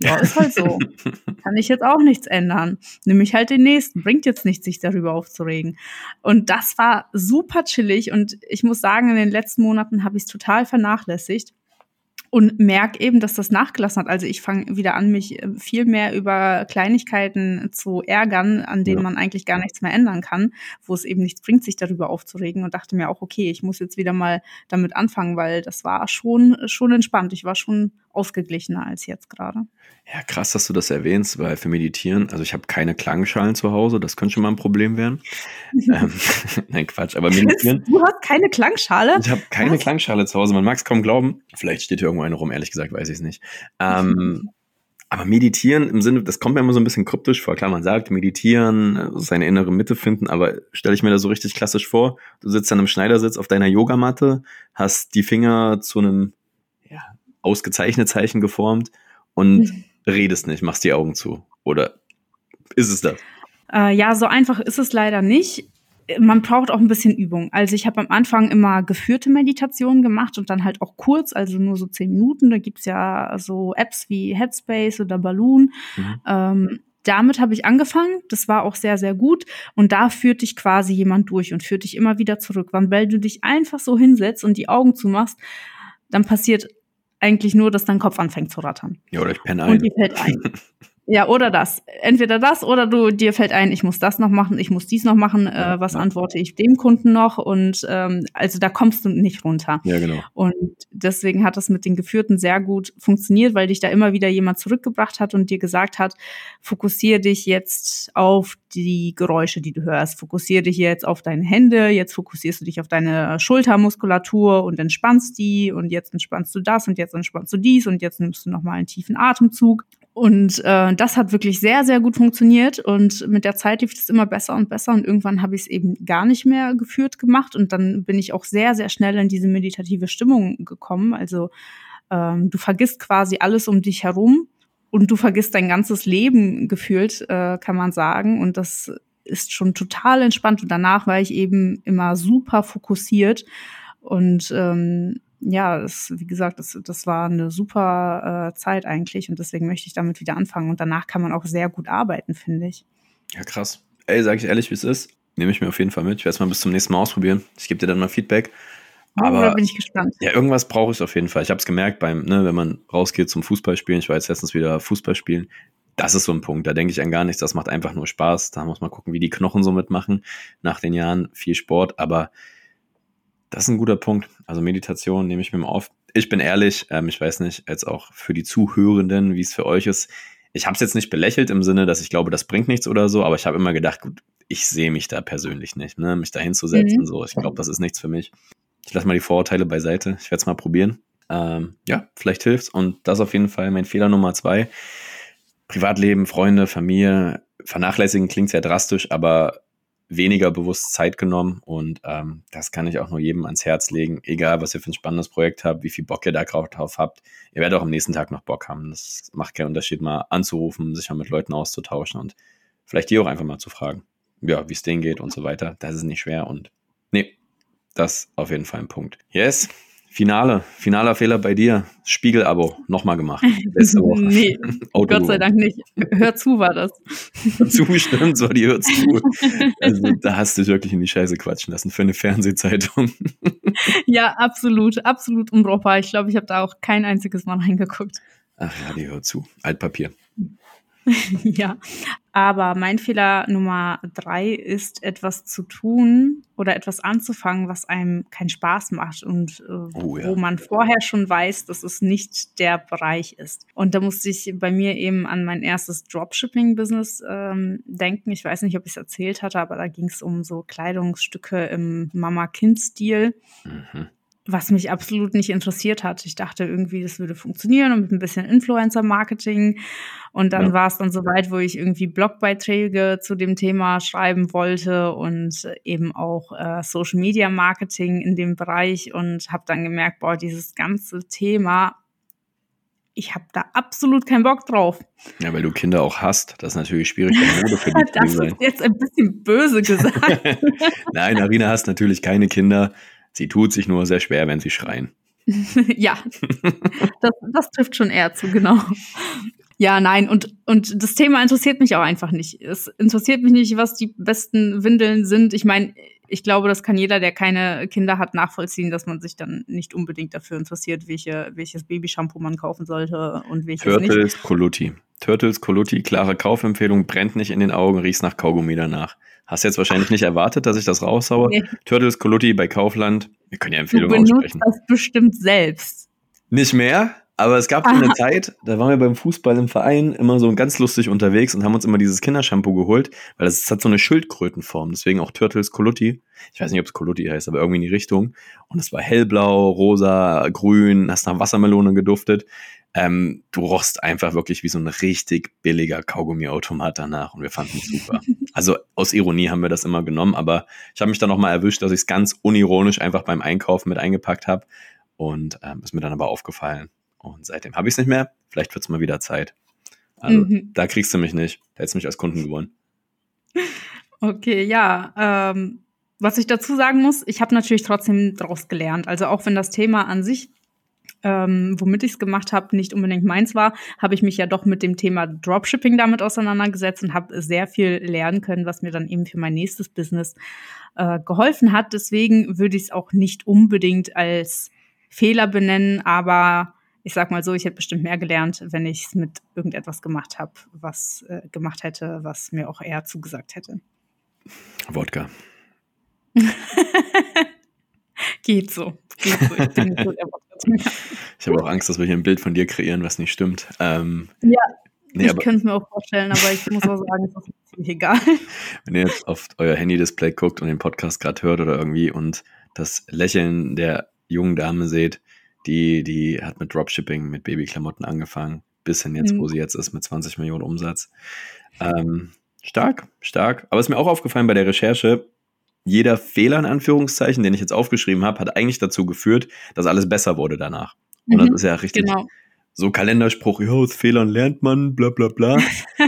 ja, ist halt so. Kann ich jetzt auch nichts ändern. Nimm ich halt den nächsten. Bringt jetzt nichts, sich darüber aufzuregen. Und das war super chillig. Und ich muss sagen, in den letzten Monaten habe ich es total vernachlässigt und merke eben, dass das nachgelassen hat. Also ich fange wieder an, mich äh, viel mehr über Kleinigkeiten zu ärgern, an denen ja. man eigentlich gar nichts mehr ändern kann, wo es eben nichts bringt, sich darüber aufzuregen und dachte mir auch, okay, ich muss jetzt wieder mal damit anfangen, weil das war schon, schon entspannt. Ich war schon ausgeglichener als jetzt gerade. Ja, krass, dass du das erwähnst, weil für Meditieren, also ich habe keine Klangschalen zu Hause, das könnte schon mal ein Problem werden. ähm, nein, Quatsch, aber Meditieren. Du hast keine Klangschale? Ich habe keine Was? Klangschale zu Hause, man mag es kaum glauben. Vielleicht steht hier irgendwo eine rum, ehrlich gesagt, weiß ich es nicht. Ähm, aber meditieren im Sinne, das kommt mir immer so ein bisschen kryptisch vor. Klar, man sagt, meditieren, seine innere Mitte finden, aber stelle ich mir das so richtig klassisch vor. Du sitzt dann im Schneidersitz auf deiner Yogamatte, hast die Finger zu einem ausgezeichnet Zeichen geformt und mhm. redest nicht, machst die Augen zu. Oder ist es das? Äh, ja, so einfach ist es leider nicht. Man braucht auch ein bisschen Übung. Also ich habe am Anfang immer geführte Meditationen gemacht und dann halt auch kurz, also nur so zehn Minuten. Da gibt's ja so Apps wie Headspace oder Balloon. Mhm. Ähm, damit habe ich angefangen. Das war auch sehr, sehr gut. Und da führt dich quasi jemand durch und führt dich immer wieder zurück. Wann, weil du dich einfach so hinsetzt und die Augen zumachst, dann passiert eigentlich nur, dass dein Kopf anfängt zu rattern. Ja, oder ich penne ein. Und die fällt ein. Ja, oder das. Entweder das oder du dir fällt ein, ich muss das noch machen, ich muss dies noch machen, äh, was antworte ich dem Kunden noch und ähm, also da kommst du nicht runter. Ja, genau. Und deswegen hat das mit den Geführten sehr gut funktioniert, weil dich da immer wieder jemand zurückgebracht hat und dir gesagt hat, fokussiere dich jetzt auf die Geräusche, die du hörst, fokussiere dich jetzt auf deine Hände, jetzt fokussierst du dich auf deine Schultermuskulatur und entspannst die und jetzt entspannst du das und jetzt entspannst du dies und jetzt nimmst du nochmal einen tiefen Atemzug und äh, das hat wirklich sehr, sehr gut funktioniert. Und mit der Zeit lief es immer besser und besser. Und irgendwann habe ich es eben gar nicht mehr geführt gemacht. Und dann bin ich auch sehr, sehr schnell in diese meditative Stimmung gekommen. Also ähm, du vergisst quasi alles um dich herum und du vergisst dein ganzes Leben gefühlt, äh, kann man sagen. Und das ist schon total entspannt. Und danach war ich eben immer super fokussiert. Und ähm, ja, das, wie gesagt, das, das war eine super äh, Zeit eigentlich und deswegen möchte ich damit wieder anfangen. Und danach kann man auch sehr gut arbeiten, finde ich. Ja, krass. Ey, sag ich ehrlich, wie es ist. Nehme ich mir auf jeden Fall mit. Ich werde es mal bis zum nächsten Mal ausprobieren. Ich gebe dir dann mal Feedback. Aber da bin ich gespannt. Ja, irgendwas brauche ich auf jeden Fall. Ich habe es gemerkt, beim, ne, wenn man rausgeht zum Fußballspielen, ich war jetzt letztens wieder Fußballspielen, das ist so ein Punkt. Da denke ich an gar nichts. Das macht einfach nur Spaß. Da muss man gucken, wie die Knochen so mitmachen nach den Jahren. Viel Sport. Aber das ist ein guter Punkt. Also Meditation nehme ich mir mal auf. Ich bin ehrlich, ähm, ich weiß nicht, jetzt auch für die Zuhörenden, wie es für euch ist. Ich habe es jetzt nicht belächelt im Sinne, dass ich glaube, das bringt nichts oder so, aber ich habe immer gedacht, gut, ich sehe mich da persönlich nicht, ne? mich da hinzusetzen. Mhm. So. Ich glaube, das ist nichts für mich. Ich lasse mal die Vorurteile beiseite. Ich werde es mal probieren. Ähm, ja, vielleicht hilft's. Und das auf jeden Fall mein Fehler Nummer zwei. Privatleben, Freunde, Familie, vernachlässigen klingt sehr drastisch, aber weniger bewusst Zeit genommen und ähm, das kann ich auch nur jedem ans Herz legen, egal was ihr für ein spannendes Projekt habt, wie viel Bock ihr da drauf habt. Ihr werdet auch am nächsten Tag noch Bock haben. Das macht keinen Unterschied, mal anzurufen, sich mal mit Leuten auszutauschen und vielleicht die auch einfach mal zu fragen, ja, wie es denen geht und so weiter. Das ist nicht schwer und nee, das auf jeden Fall ein Punkt. Yes, Finale, finaler Fehler bei dir. Spiegel-Abo, nochmal gemacht. nee, Gott sei Dank nicht. Hör zu war das. Zustimmt, so die hört zu. Also da hast du dich wirklich in die Scheiße quatschen lassen für eine Fernsehzeitung. ja, absolut, absolut unbrauchbar. Ich glaube, ich habe da auch kein einziges Mal reingeguckt. Ach ja, die hört zu. Altpapier. ja, aber mein Fehler Nummer drei ist, etwas zu tun oder etwas anzufangen, was einem keinen Spaß macht und äh, oh, ja. wo man vorher schon weiß, dass es nicht der Bereich ist. Und da musste ich bei mir eben an mein erstes Dropshipping-Business ähm, denken. Ich weiß nicht, ob ich es erzählt hatte, aber da ging es um so Kleidungsstücke im Mama-Kind-Stil. Mhm was mich absolut nicht interessiert hat. Ich dachte irgendwie, das würde funktionieren und mit ein bisschen Influencer-Marketing. Und dann ja. war es dann so weit, wo ich irgendwie Blogbeiträge zu dem Thema schreiben wollte und eben auch äh, Social-Media-Marketing in dem Bereich und habe dann gemerkt, boah, dieses ganze Thema, ich habe da absolut keinen Bock drauf. Ja, weil du Kinder auch hast. Das ist natürlich schwierig, Mode für die Das ist jetzt ein bisschen böse gesagt. Nein, Arina hast natürlich keine Kinder. Sie tut sich nur sehr schwer, wenn sie schreien. ja, das, das trifft schon eher zu, genau. Ja, nein, und, und das Thema interessiert mich auch einfach nicht. Es interessiert mich nicht, was die besten Windeln sind. Ich meine, ich glaube, das kann jeder, der keine Kinder hat, nachvollziehen, dass man sich dann nicht unbedingt dafür interessiert, welche, welches Babyshampoo man kaufen sollte und welches Turtles nicht. Turtles Coluti. Turtles Coluti, klare Kaufempfehlung, brennt nicht in den Augen, riecht nach Kaugummi danach. Hast jetzt wahrscheinlich nicht erwartet, dass ich das raushaue. Nee. Turtles Coluti bei Kaufland. Wir können ja Empfehlungen du aussprechen. das bestimmt selbst. Nicht mehr, aber es gab so eine Zeit, da waren wir beim Fußball im Verein immer so ganz lustig unterwegs und haben uns immer dieses Kindershampoo geholt, weil das hat so eine Schildkrötenform, deswegen auch Turtles Coluti. Ich weiß nicht, ob es Coluti heißt, aber irgendwie in die Richtung. Und es war hellblau, rosa, grün, hast nach Wassermelone geduftet. Ähm, du rochst einfach wirklich wie so ein richtig billiger Kaugummiautomat danach und wir fanden es super. also aus Ironie haben wir das immer genommen, aber ich habe mich dann nochmal erwischt, dass ich es ganz unironisch einfach beim Einkaufen mit eingepackt habe und ähm, ist mir dann aber aufgefallen. Und seitdem habe ich es nicht mehr. Vielleicht wird es mal wieder Zeit. Also mhm. da kriegst du mich nicht. Da hättest du mich als Kunden gewonnen. Okay, ja. Ähm, was ich dazu sagen muss, ich habe natürlich trotzdem daraus gelernt. Also auch wenn das Thema an sich ähm, womit ich es gemacht habe, nicht unbedingt meins war, habe ich mich ja doch mit dem Thema Dropshipping damit auseinandergesetzt und habe sehr viel lernen können, was mir dann eben für mein nächstes Business äh, geholfen hat. Deswegen würde ich es auch nicht unbedingt als Fehler benennen, aber ich sag mal so, ich hätte bestimmt mehr gelernt, wenn ich es mit irgendetwas gemacht habe, was äh, gemacht hätte, was mir auch eher zugesagt hätte. Wodka. Geht so. Geht so. Ich, bin so ich habe auch Angst, dass wir hier ein Bild von dir kreieren, was nicht stimmt. Ähm, ja, nee, ich könnte es mir auch vorstellen, aber ich muss auch sagen, es ist ziemlich egal. Wenn ihr jetzt auf euer Handy-Display guckt und den Podcast gerade hört oder irgendwie und das Lächeln der jungen Dame seht, die, die hat mit Dropshipping, mit Babyklamotten angefangen, bis hin jetzt, mhm. wo sie jetzt ist, mit 20 Millionen Umsatz. Ähm, stark, stark. Aber es ist mir auch aufgefallen bei der Recherche, jeder Fehler in Anführungszeichen, den ich jetzt aufgeschrieben habe, hat eigentlich dazu geführt, dass alles besser wurde danach. Und mhm, das ist ja richtig genau. so Kalenderspruch, ja, aus Fehlern lernt man, bla bla bla.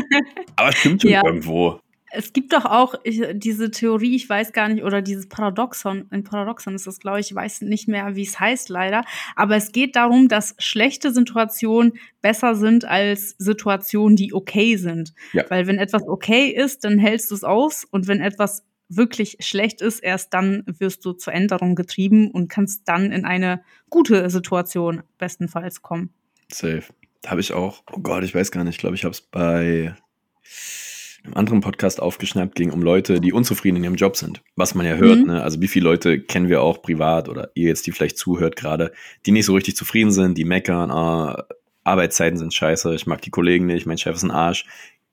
Aber es stimmt schon ja. irgendwo. Es gibt doch auch ich, diese Theorie, ich weiß gar nicht, oder dieses Paradoxon, ein Paradoxon ist das, glaube ich, ich weiß nicht mehr, wie es heißt leider, aber es geht darum, dass schlechte Situationen besser sind als Situationen, die okay sind. Ja. Weil wenn etwas okay ist, dann hältst du es aus und wenn etwas wirklich schlecht ist, erst dann wirst du zur Änderung getrieben und kannst dann in eine gute Situation bestenfalls kommen. Safe. Da habe ich auch, oh Gott, ich weiß gar nicht, ich glaube, ich habe es bei einem anderen Podcast aufgeschnappt, ging um Leute, die unzufrieden in ihrem Job sind. Was man ja hört, mhm. ne? Also wie viele Leute kennen wir auch privat oder ihr jetzt, die vielleicht zuhört gerade, die nicht so richtig zufrieden sind, die meckern, ah, Arbeitszeiten sind scheiße, ich mag die Kollegen nicht, mein Chef ist ein Arsch.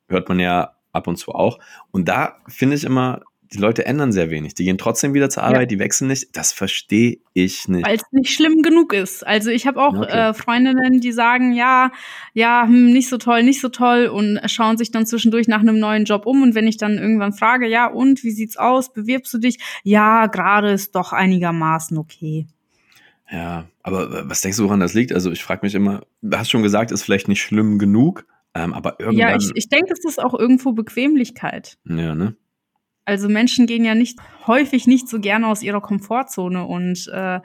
Hört man ja ab und zu auch. Und da finde ich immer, die Leute ändern sehr wenig. Die gehen trotzdem wieder zur Arbeit, ja. die wechseln nicht. Das verstehe ich nicht. Weil es nicht schlimm genug ist. Also ich habe auch okay. äh, Freundinnen, die sagen, ja, ja, hm, nicht so toll, nicht so toll und schauen sich dann zwischendurch nach einem neuen Job um. Und wenn ich dann irgendwann frage, ja, und wie sieht's aus? Bewirbst du dich? Ja, gerade ist doch einigermaßen okay. Ja, aber was denkst du, woran das liegt? Also ich frage mich immer, du hast schon gesagt, ist vielleicht nicht schlimm genug, ähm, aber irgendwann. Ja, ich, ich denke, es ist auch irgendwo Bequemlichkeit. Ja, ne? Also Menschen gehen ja nicht häufig nicht so gerne aus ihrer Komfortzone und äh,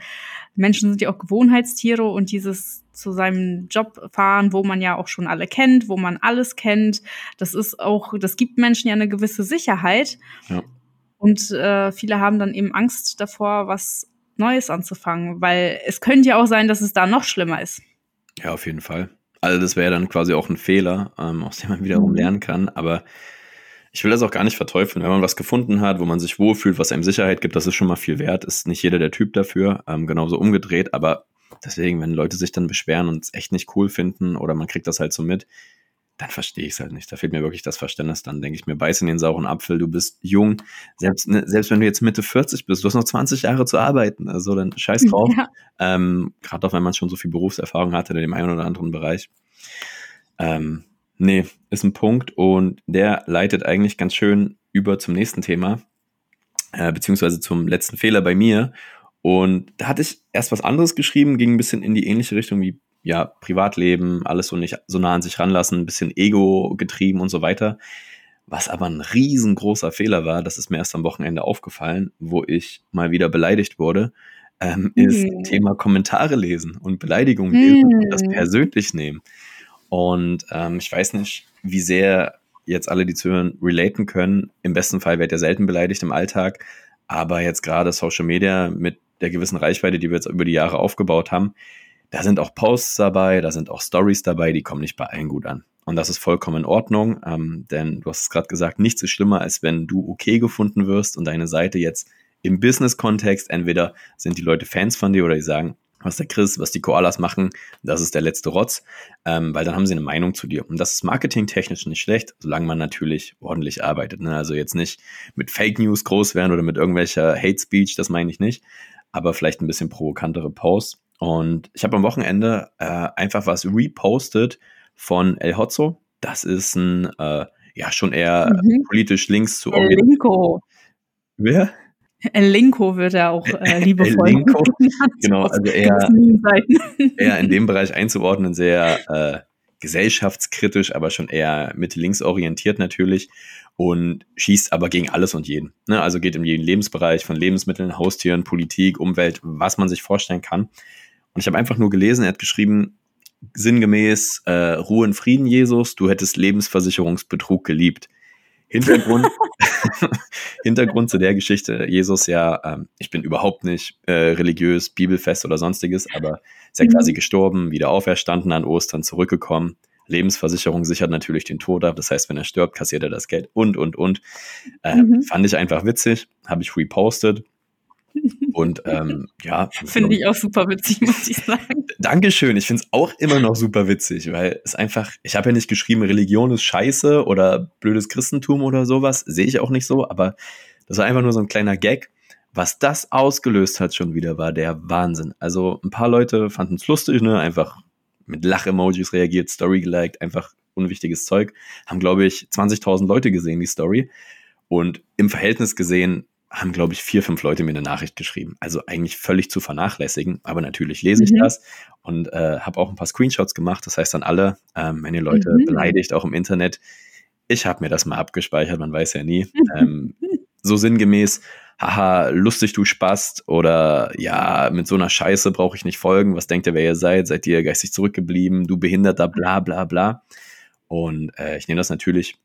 Menschen sind ja auch Gewohnheitstiere und dieses zu seinem Job fahren, wo man ja auch schon alle kennt, wo man alles kennt, das ist auch, das gibt Menschen ja eine gewisse Sicherheit. Ja. Und äh, viele haben dann eben Angst davor, was Neues anzufangen, weil es könnte ja auch sein, dass es da noch schlimmer ist. Ja, auf jeden Fall. Also das wäre dann quasi auch ein Fehler, ähm, aus dem man wiederum mhm. lernen kann. Aber ich will das auch gar nicht verteufeln. Wenn man was gefunden hat, wo man sich wohlfühlt, was einem Sicherheit gibt, das ist schon mal viel wert. Ist nicht jeder der Typ dafür, ähm, genauso umgedreht. Aber deswegen, wenn Leute sich dann beschweren und es echt nicht cool finden oder man kriegt das halt so mit, dann verstehe ich es halt nicht. Da fehlt mir wirklich das Verständnis. Dann denke ich mir, beiß in den sauren Apfel, du bist jung. Selbst, ne, selbst wenn du jetzt Mitte 40 bist, du hast noch 20 Jahre zu arbeiten. Also dann scheiß drauf. Ja. Ähm, Gerade auch, wenn man schon so viel Berufserfahrung hatte in dem einen oder anderen Bereich. Ähm, Nee, ist ein Punkt und der leitet eigentlich ganz schön über zum nächsten Thema, äh, beziehungsweise zum letzten Fehler bei mir. Und da hatte ich erst was anderes geschrieben, ging ein bisschen in die ähnliche Richtung wie ja, Privatleben, alles so nicht so nah an sich ranlassen, ein bisschen Ego getrieben und so weiter. Was aber ein riesengroßer Fehler war, das ist mir erst am Wochenende aufgefallen, wo ich mal wieder beleidigt wurde, ähm, mhm. ist Thema Kommentare lesen und Beleidigungen lesen mhm. und das persönlich nehmen. Und ähm, ich weiß nicht, wie sehr jetzt alle, die zuhören, relaten können. Im besten Fall wird er selten beleidigt im Alltag, aber jetzt gerade Social Media mit der gewissen Reichweite, die wir jetzt über die Jahre aufgebaut haben, da sind auch Posts dabei, da sind auch Stories dabei, die kommen nicht bei allen gut an. Und das ist vollkommen in Ordnung, ähm, denn du hast es gerade gesagt, nichts ist schlimmer, als wenn du okay gefunden wirst und deine Seite jetzt im Business-Kontext, entweder sind die Leute Fans von dir oder die sagen, was der Chris, was die Koalas machen, das ist der letzte Rotz, ähm, weil dann haben sie eine Meinung zu dir. Und das ist marketingtechnisch nicht schlecht, solange man natürlich ordentlich arbeitet. Ne? Also jetzt nicht mit Fake News groß werden oder mit irgendwelcher Hate Speech, das meine ich nicht, aber vielleicht ein bisschen provokantere Posts. Und ich habe am Wochenende äh, einfach was repostet von El Hotzo. Das ist ein, äh, ja, schon eher mhm. politisch links zu Linko. Wer? Elenko wird er auch äh, liebevoll Elenko, genau, also eher, eher in dem Bereich einzuordnen, sehr äh, gesellschaftskritisch, aber schon eher Mitte-links orientiert natürlich und schießt aber gegen alles und jeden. Ne? Also geht in jeden Lebensbereich von Lebensmitteln, Haustieren, Politik, Umwelt, was man sich vorstellen kann. Ich habe einfach nur gelesen, er hat geschrieben, sinngemäß, äh, Ruhe in Frieden, Jesus, du hättest Lebensversicherungsbetrug geliebt. Hintergrund, Hintergrund zu der Geschichte, Jesus ja, ähm, ich bin überhaupt nicht äh, religiös, bibelfest oder sonstiges, aber ist ja mhm. quasi gestorben, wieder auferstanden an Ostern, zurückgekommen. Lebensversicherung sichert natürlich den Tod ab. Das heißt, wenn er stirbt, kassiert er das Geld und, und, und. Äh, mhm. Fand ich einfach witzig, habe ich repostet. Und ähm, ja. Finde ich auch super witzig, muss ich sagen. Dankeschön. Ich finde es auch immer noch super witzig, weil es einfach, ich habe ja nicht geschrieben, Religion ist scheiße oder blödes Christentum oder sowas. Sehe ich auch nicht so, aber das war einfach nur so ein kleiner Gag. Was das ausgelöst hat schon wieder, war der Wahnsinn. Also ein paar Leute fanden es lustig, ne? Einfach mit Lach-Emojis reagiert, Story geliked, einfach unwichtiges Zeug. Haben, glaube ich, 20.000 Leute gesehen, die Story. Und im Verhältnis gesehen haben, glaube ich, vier, fünf Leute mir eine Nachricht geschrieben. Also eigentlich völlig zu vernachlässigen, aber natürlich lese ich mhm. das und äh, habe auch ein paar Screenshots gemacht. Das heißt dann alle, ähm, wenn ihr Leute mhm. beleidigt, auch im Internet, ich habe mir das mal abgespeichert, man weiß ja nie. Ähm, so sinngemäß, haha, lustig, du Spast oder ja, mit so einer Scheiße brauche ich nicht folgen. Was denkt ihr, wer ihr seid? Seid ihr geistig zurückgeblieben? Du Behinderter, bla bla bla. Und äh, ich nehme das natürlich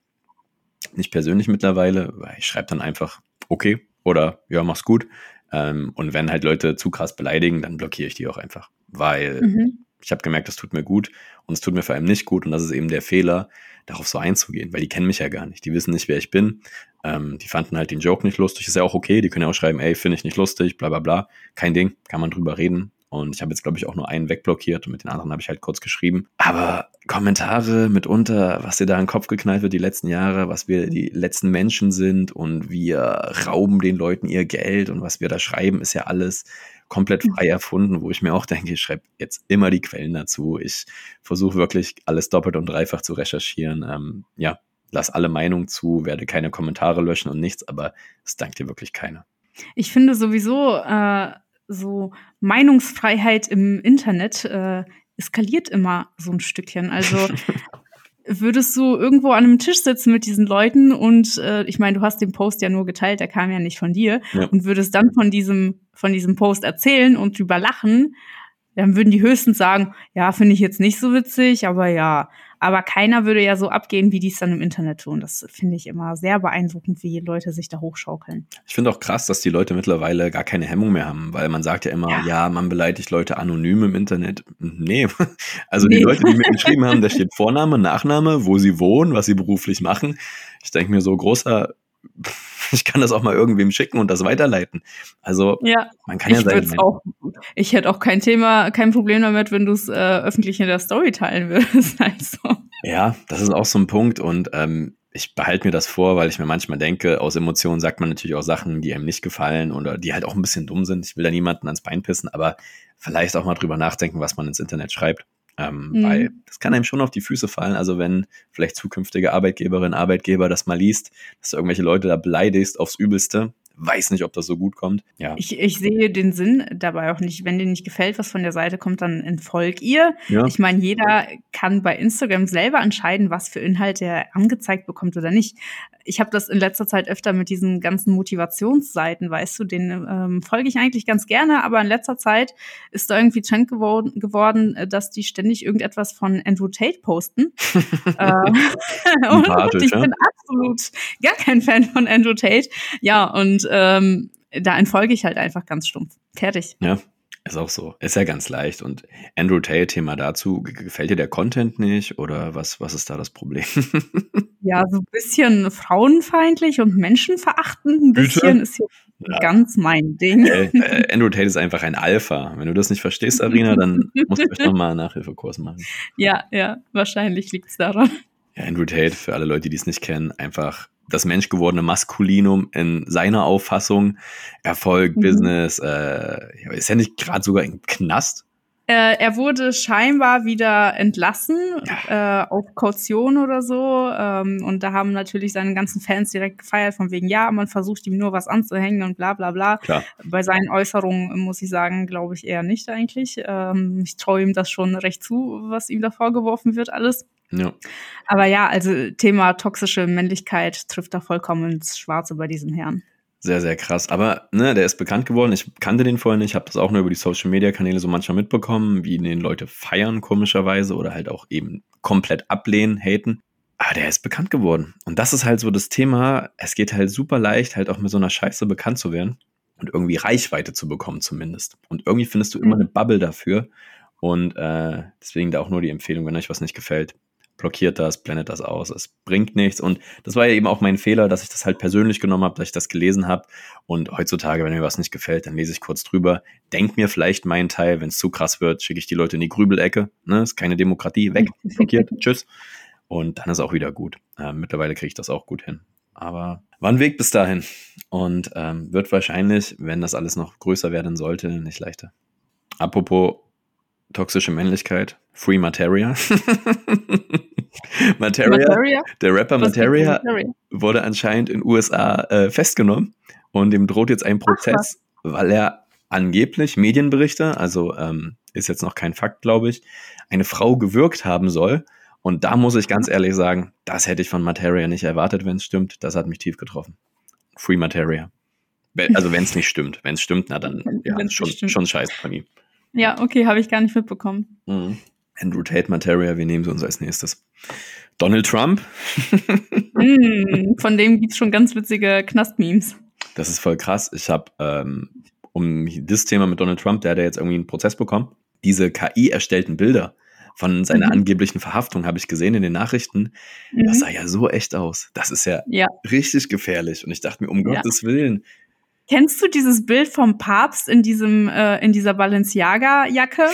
nicht persönlich mittlerweile, weil ich schreibe dann einfach, okay, oder ja, mach's gut. Ähm, und wenn halt Leute zu krass beleidigen, dann blockiere ich die auch einfach. Weil mhm. ich habe gemerkt, das tut mir gut und es tut mir vor allem nicht gut. Und das ist eben der Fehler, darauf so einzugehen, weil die kennen mich ja gar nicht. Die wissen nicht, wer ich bin. Ähm, die fanden halt den Joke nicht lustig. Ist ja auch okay. Die können ja auch schreiben, ey, finde ich nicht lustig, bla bla bla. Kein Ding, kann man drüber reden. Und ich habe jetzt, glaube ich, auch nur einen wegblockiert und mit den anderen habe ich halt kurz geschrieben. Aber Kommentare mitunter, was dir da in den Kopf geknallt wird die letzten Jahre, was wir die letzten Menschen sind und wir rauben den Leuten ihr Geld und was wir da schreiben, ist ja alles komplett mhm. frei erfunden, wo ich mir auch denke, ich schreibe jetzt immer die Quellen dazu. Ich versuche wirklich alles doppelt und dreifach zu recherchieren. Ähm, ja, lass alle Meinungen zu, werde keine Kommentare löschen und nichts, aber es dankt dir wirklich keiner. Ich finde sowieso, äh, so Meinungsfreiheit im Internet äh, eskaliert immer so ein Stückchen. Also würdest du irgendwo an einem Tisch sitzen mit diesen Leuten und äh, ich meine, du hast den Post ja nur geteilt, der kam ja nicht von dir ja. und würdest dann von diesem von diesem Post erzählen und drüber lachen, dann würden die höchstens sagen, ja, finde ich jetzt nicht so witzig, aber ja. Aber keiner würde ja so abgehen, wie die es dann im Internet tun. Das finde ich immer sehr beeindruckend, wie Leute sich da hochschaukeln. Ich finde auch krass, dass die Leute mittlerweile gar keine Hemmung mehr haben, weil man sagt ja immer, ja, ja man beleidigt Leute anonym im Internet. Nee, also nee. die Leute, die mir geschrieben haben, da steht Vorname, Nachname, wo sie wohnen, was sie beruflich machen. Ich denke mir so, großer ich kann das auch mal irgendwem schicken und das weiterleiten. Also ja, man kann ja sein. Auch, ich hätte auch kein Thema, kein Problem damit, wenn du es äh, öffentlich in der Story teilen würdest. Also. Ja, das ist auch so ein Punkt und ähm, ich behalte mir das vor, weil ich mir manchmal denke, aus Emotionen sagt man natürlich auch Sachen, die einem nicht gefallen oder die halt auch ein bisschen dumm sind. Ich will da niemanden ans Bein pissen, aber vielleicht auch mal drüber nachdenken, was man ins Internet schreibt. Ähm, mhm. Weil das kann einem schon auf die Füße fallen. Also wenn vielleicht zukünftige Arbeitgeberin, Arbeitgeber das mal liest, dass du irgendwelche Leute da beleidigst aufs Übelste, weiß nicht, ob das so gut kommt. Ja. Ich, ich sehe den Sinn dabei auch nicht. Wenn dir nicht gefällt, was von der Seite kommt, dann entfolg ihr. Ja. Ich meine, jeder kann bei Instagram selber entscheiden, was für Inhalte er angezeigt bekommt oder nicht. Ich habe das in letzter Zeit öfter mit diesen ganzen Motivationsseiten, weißt du, den ähm, folge ich eigentlich ganz gerne, aber in letzter Zeit ist da irgendwie Trend geworden, geworden dass die ständig irgendetwas von Andrew Tate posten. äh, und ich bin absolut gar kein Fan von Andrew Tate. Ja, und ähm, da entfolge ich halt einfach ganz stumpf. Fertig. Ja, ist auch so. Ist ja ganz leicht. Und Andrew Tate, Thema dazu, gefällt dir der Content nicht oder was, was ist da das Problem? ja, so ein bisschen frauenfeindlich und menschenverachtend. Ein bisschen Bitte? ist hier ja. ganz mein Ding. Äh, äh, Andrew Tate ist einfach ein Alpha. Wenn du das nicht verstehst, Arina, dann musst du vielleicht nochmal einen Nachhilfekurs machen. Ja, ja, wahrscheinlich liegt es daran. Ja, Andrew Tate, für alle Leute, die es nicht kennen, einfach das menschgewordene Maskulinum in seiner Auffassung, Erfolg, mhm. Business, äh, ist ja nicht gerade sogar im Knast. Äh, er wurde scheinbar wieder entlassen äh, auf Kaution oder so. Ähm, und da haben natürlich seine ganzen Fans direkt gefeiert, von wegen, ja, man versucht ihm nur was anzuhängen und bla bla bla. Klar. Bei seinen Äußerungen muss ich sagen, glaube ich eher nicht eigentlich. Ähm, ich traue ihm das schon recht zu, was ihm da vorgeworfen wird, alles. Ja. Aber ja, also Thema toxische Männlichkeit trifft da vollkommen ins Schwarze bei diesem Herrn. Sehr, sehr krass. Aber ne, der ist bekannt geworden. Ich kannte den vorher nicht, Ich habe das auch nur über die Social Media Kanäle so manchmal mitbekommen, wie den Leute feiern, komischerweise, oder halt auch eben komplett ablehnen, haten. Aber der ist bekannt geworden. Und das ist halt so das Thema. Es geht halt super leicht, halt auch mit so einer Scheiße bekannt zu werden und irgendwie Reichweite zu bekommen, zumindest. Und irgendwie findest du immer mhm. eine Bubble dafür. Und äh, deswegen da auch nur die Empfehlung, wenn euch was nicht gefällt, blockiert das, blendet das aus. Es bringt nichts. Und das war ja eben auch mein Fehler, dass ich das halt persönlich genommen habe, dass ich das gelesen habe. Und heutzutage, wenn mir was nicht gefällt, dann lese ich kurz drüber, denk mir vielleicht meinen Teil. Wenn es zu krass wird, schicke ich die Leute in die Grübelecke. Ne? Ist keine Demokratie. Weg, blockiert, tschüss. Und dann ist auch wieder gut. Äh, mittlerweile kriege ich das auch gut hin. Aber war ein Weg bis dahin. Und ähm, wird wahrscheinlich, wenn das alles noch größer werden sollte, nicht leichter. Apropos toxische Männlichkeit, Free Materia. Materia, Materia, der Rapper Materia, Materia, wurde anscheinend in USA äh, festgenommen und ihm droht jetzt ein Prozess, Ach, weil er angeblich Medienberichte, also ähm, ist jetzt noch kein Fakt, glaube ich, eine Frau gewürgt haben soll. Und da muss ich ganz ehrlich sagen, das hätte ich von Materia nicht erwartet, wenn es stimmt. Das hat mich tief getroffen. Free Materia. Also wenn es nicht stimmt. Wenn es stimmt, na dann ja, schon, schon scheiße von ihm. Ja, okay, habe ich gar nicht mitbekommen. Mhm. Andrew Tate Materia, wir nehmen sie uns als nächstes. Donald Trump. mm, von dem gibt es schon ganz witzige Knastmemes. Das ist voll krass. Ich habe ähm, um das Thema mit Donald Trump, der hat ja jetzt irgendwie einen Prozess bekommen, diese KI erstellten Bilder von seiner mhm. angeblichen Verhaftung habe ich gesehen in den Nachrichten. Mhm. Das sah ja so echt aus. Das ist ja, ja. richtig gefährlich. Und ich dachte mir, um ja. Gottes Willen, Kennst du dieses Bild vom Papst in diesem äh, in dieser Balenciaga-Jacke?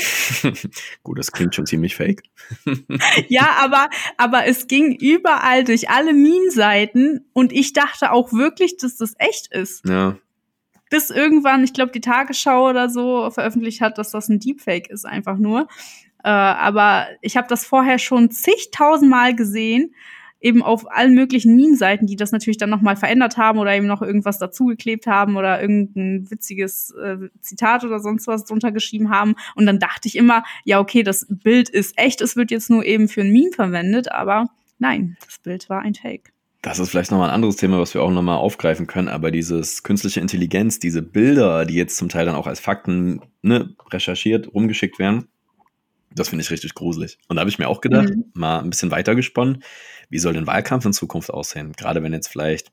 Gut, das klingt schon ziemlich fake. ja, aber aber es ging überall durch alle Meme-Seiten und ich dachte auch wirklich, dass das echt ist. Ja. Bis irgendwann, ich glaube, die Tagesschau oder so veröffentlicht hat, dass das ein Deepfake ist, einfach nur. Äh, aber ich habe das vorher schon zigtausendmal gesehen eben auf allen möglichen Meme-Seiten, die das natürlich dann nochmal verändert haben oder eben noch irgendwas dazugeklebt haben oder irgendein witziges äh, Zitat oder sonst was drunter geschrieben haben. Und dann dachte ich immer, ja, okay, das Bild ist echt, es wird jetzt nur eben für ein Meme verwendet, aber nein, das Bild war ein Take. Das ist vielleicht nochmal ein anderes Thema, was wir auch nochmal aufgreifen können, aber dieses künstliche Intelligenz, diese Bilder, die jetzt zum Teil dann auch als Fakten ne, recherchiert, rumgeschickt werden, das finde ich richtig gruselig. Und da habe ich mir auch gedacht, mhm. mal ein bisschen weiter gesponnen, wie soll denn Wahlkampf in Zukunft aussehen? Gerade wenn jetzt vielleicht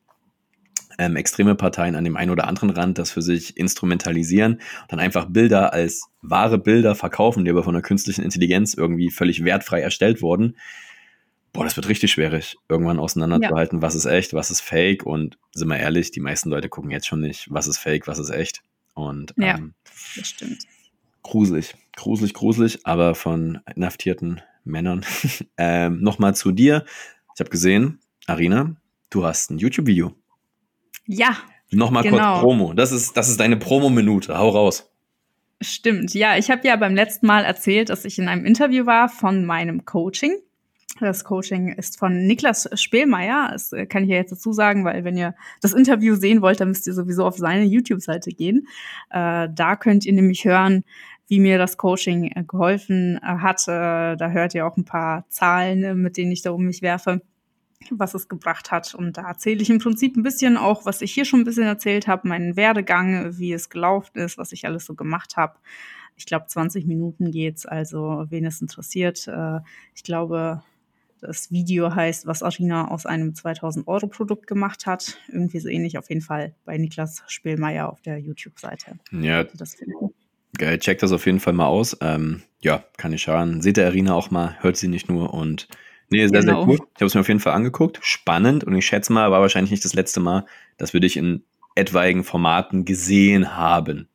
ähm, extreme Parteien an dem einen oder anderen Rand das für sich instrumentalisieren und dann einfach Bilder als wahre Bilder verkaufen, die aber von der künstlichen Intelligenz irgendwie völlig wertfrei erstellt wurden. Boah, das wird richtig schwierig, irgendwann auseinanderzuhalten, ja. was ist echt, was ist fake. Und sind wir ehrlich, die meisten Leute gucken jetzt schon nicht, was ist fake, was ist echt. Und ja, ähm, das stimmt. Gruselig, gruselig, gruselig, aber von inhaftierten Männern. ähm, Nochmal zu dir. Ich habe gesehen, Arina, du hast ein YouTube-Video. Ja. Nochmal genau. kurz Promo. Das ist, das ist deine Promo-Minute. Hau raus. Stimmt, ja. Ich habe ja beim letzten Mal erzählt, dass ich in einem Interview war von meinem Coaching. Das Coaching ist von Niklas Spielmeier. Das äh, kann ich ja jetzt dazu sagen, weil wenn ihr das Interview sehen wollt, dann müsst ihr sowieso auf seine YouTube-Seite gehen. Äh, da könnt ihr nämlich hören, wie mir das Coaching äh, geholfen äh, hat. Da hört ihr auch ein paar Zahlen, äh, mit denen ich da um mich werfe, was es gebracht hat. Und da erzähle ich im Prinzip ein bisschen auch, was ich hier schon ein bisschen erzählt habe, meinen Werdegang, wie es gelaufen ist, was ich alles so gemacht habe. Ich glaube, 20 Minuten geht's, also wen es interessiert. Ich glaube, das Video heißt, was Arina aus einem 2000-Euro-Produkt gemacht hat. Irgendwie so ähnlich auf jeden Fall bei Niklas Spielmeier auf der YouTube-Seite. Ja, das finden. Geil, checkt das auf jeden Fall mal aus. Ähm, ja, kann ich schauen. Seht der Arena auch mal, hört sie nicht nur und nee, sehr, genau. sehr cool. Ich habe es mir auf jeden Fall angeguckt. Spannend und ich schätze mal, war wahrscheinlich nicht das letzte Mal, dass wir dich in etwaigen Formaten gesehen haben.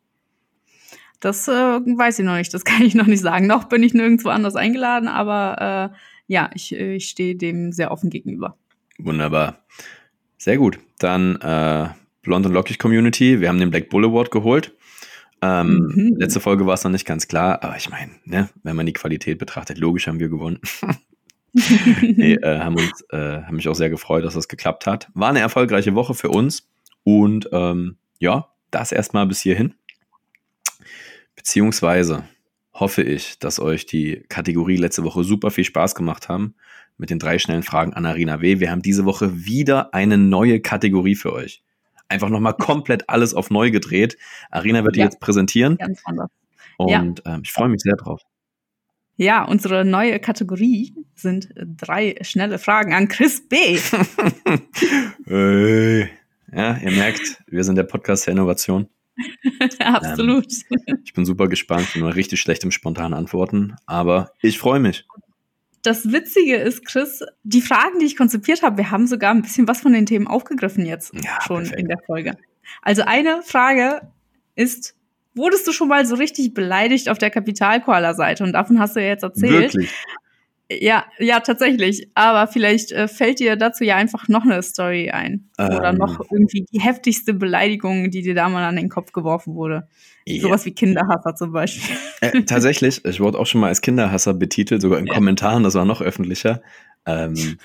Das äh, weiß ich noch nicht, das kann ich noch nicht sagen. Noch bin ich nirgendwo anders eingeladen, aber äh, ja, ich, ich stehe dem sehr offen gegenüber. Wunderbar. Sehr gut. Dann äh, Blond und Lockig Community. Wir haben den Black Bull Award geholt. Ähm, mhm. Letzte Folge war es noch nicht ganz klar, aber ich meine, ne, wenn man die Qualität betrachtet, logisch haben wir gewonnen. nee, äh, haben, uns, äh, haben mich auch sehr gefreut, dass das geklappt hat. War eine erfolgreiche Woche für uns und ähm, ja, das erstmal bis hierhin. Beziehungsweise hoffe ich, dass euch die Kategorie letzte Woche super viel Spaß gemacht haben mit den drei schnellen Fragen an Arena W. Wir haben diese Woche wieder eine neue Kategorie für euch Einfach nochmal komplett alles auf neu gedreht. Arena wird ja. die jetzt präsentieren. Ganz anders. Und ja. ähm, ich freue mich sehr drauf. Ja, unsere neue Kategorie sind drei schnelle Fragen an Chris B. hey. Ja, ihr merkt, wir sind der Podcast der Innovation. Absolut. Ähm, ich bin super gespannt, ich bin nur richtig schlecht im spontanen Antworten, aber ich freue mich. Das Witzige ist, Chris, die Fragen, die ich konzipiert habe, wir haben sogar ein bisschen was von den Themen aufgegriffen jetzt ja, schon perfekt. in der Folge. Also eine Frage ist, wurdest du schon mal so richtig beleidigt auf der Kapitalkoaler-Seite? Und davon hast du ja jetzt erzählt. Wirklich? Ja, ja, tatsächlich. Aber vielleicht äh, fällt dir dazu ja einfach noch eine Story ein. Ähm, Oder noch irgendwie die heftigste Beleidigung, die dir da mal an den Kopf geworfen wurde. Ja. Sowas wie Kinderhasser zum Beispiel. Äh, tatsächlich, ich wurde auch schon mal als Kinderhasser betitelt, sogar in ja. Kommentaren, das war noch öffentlicher. Ähm,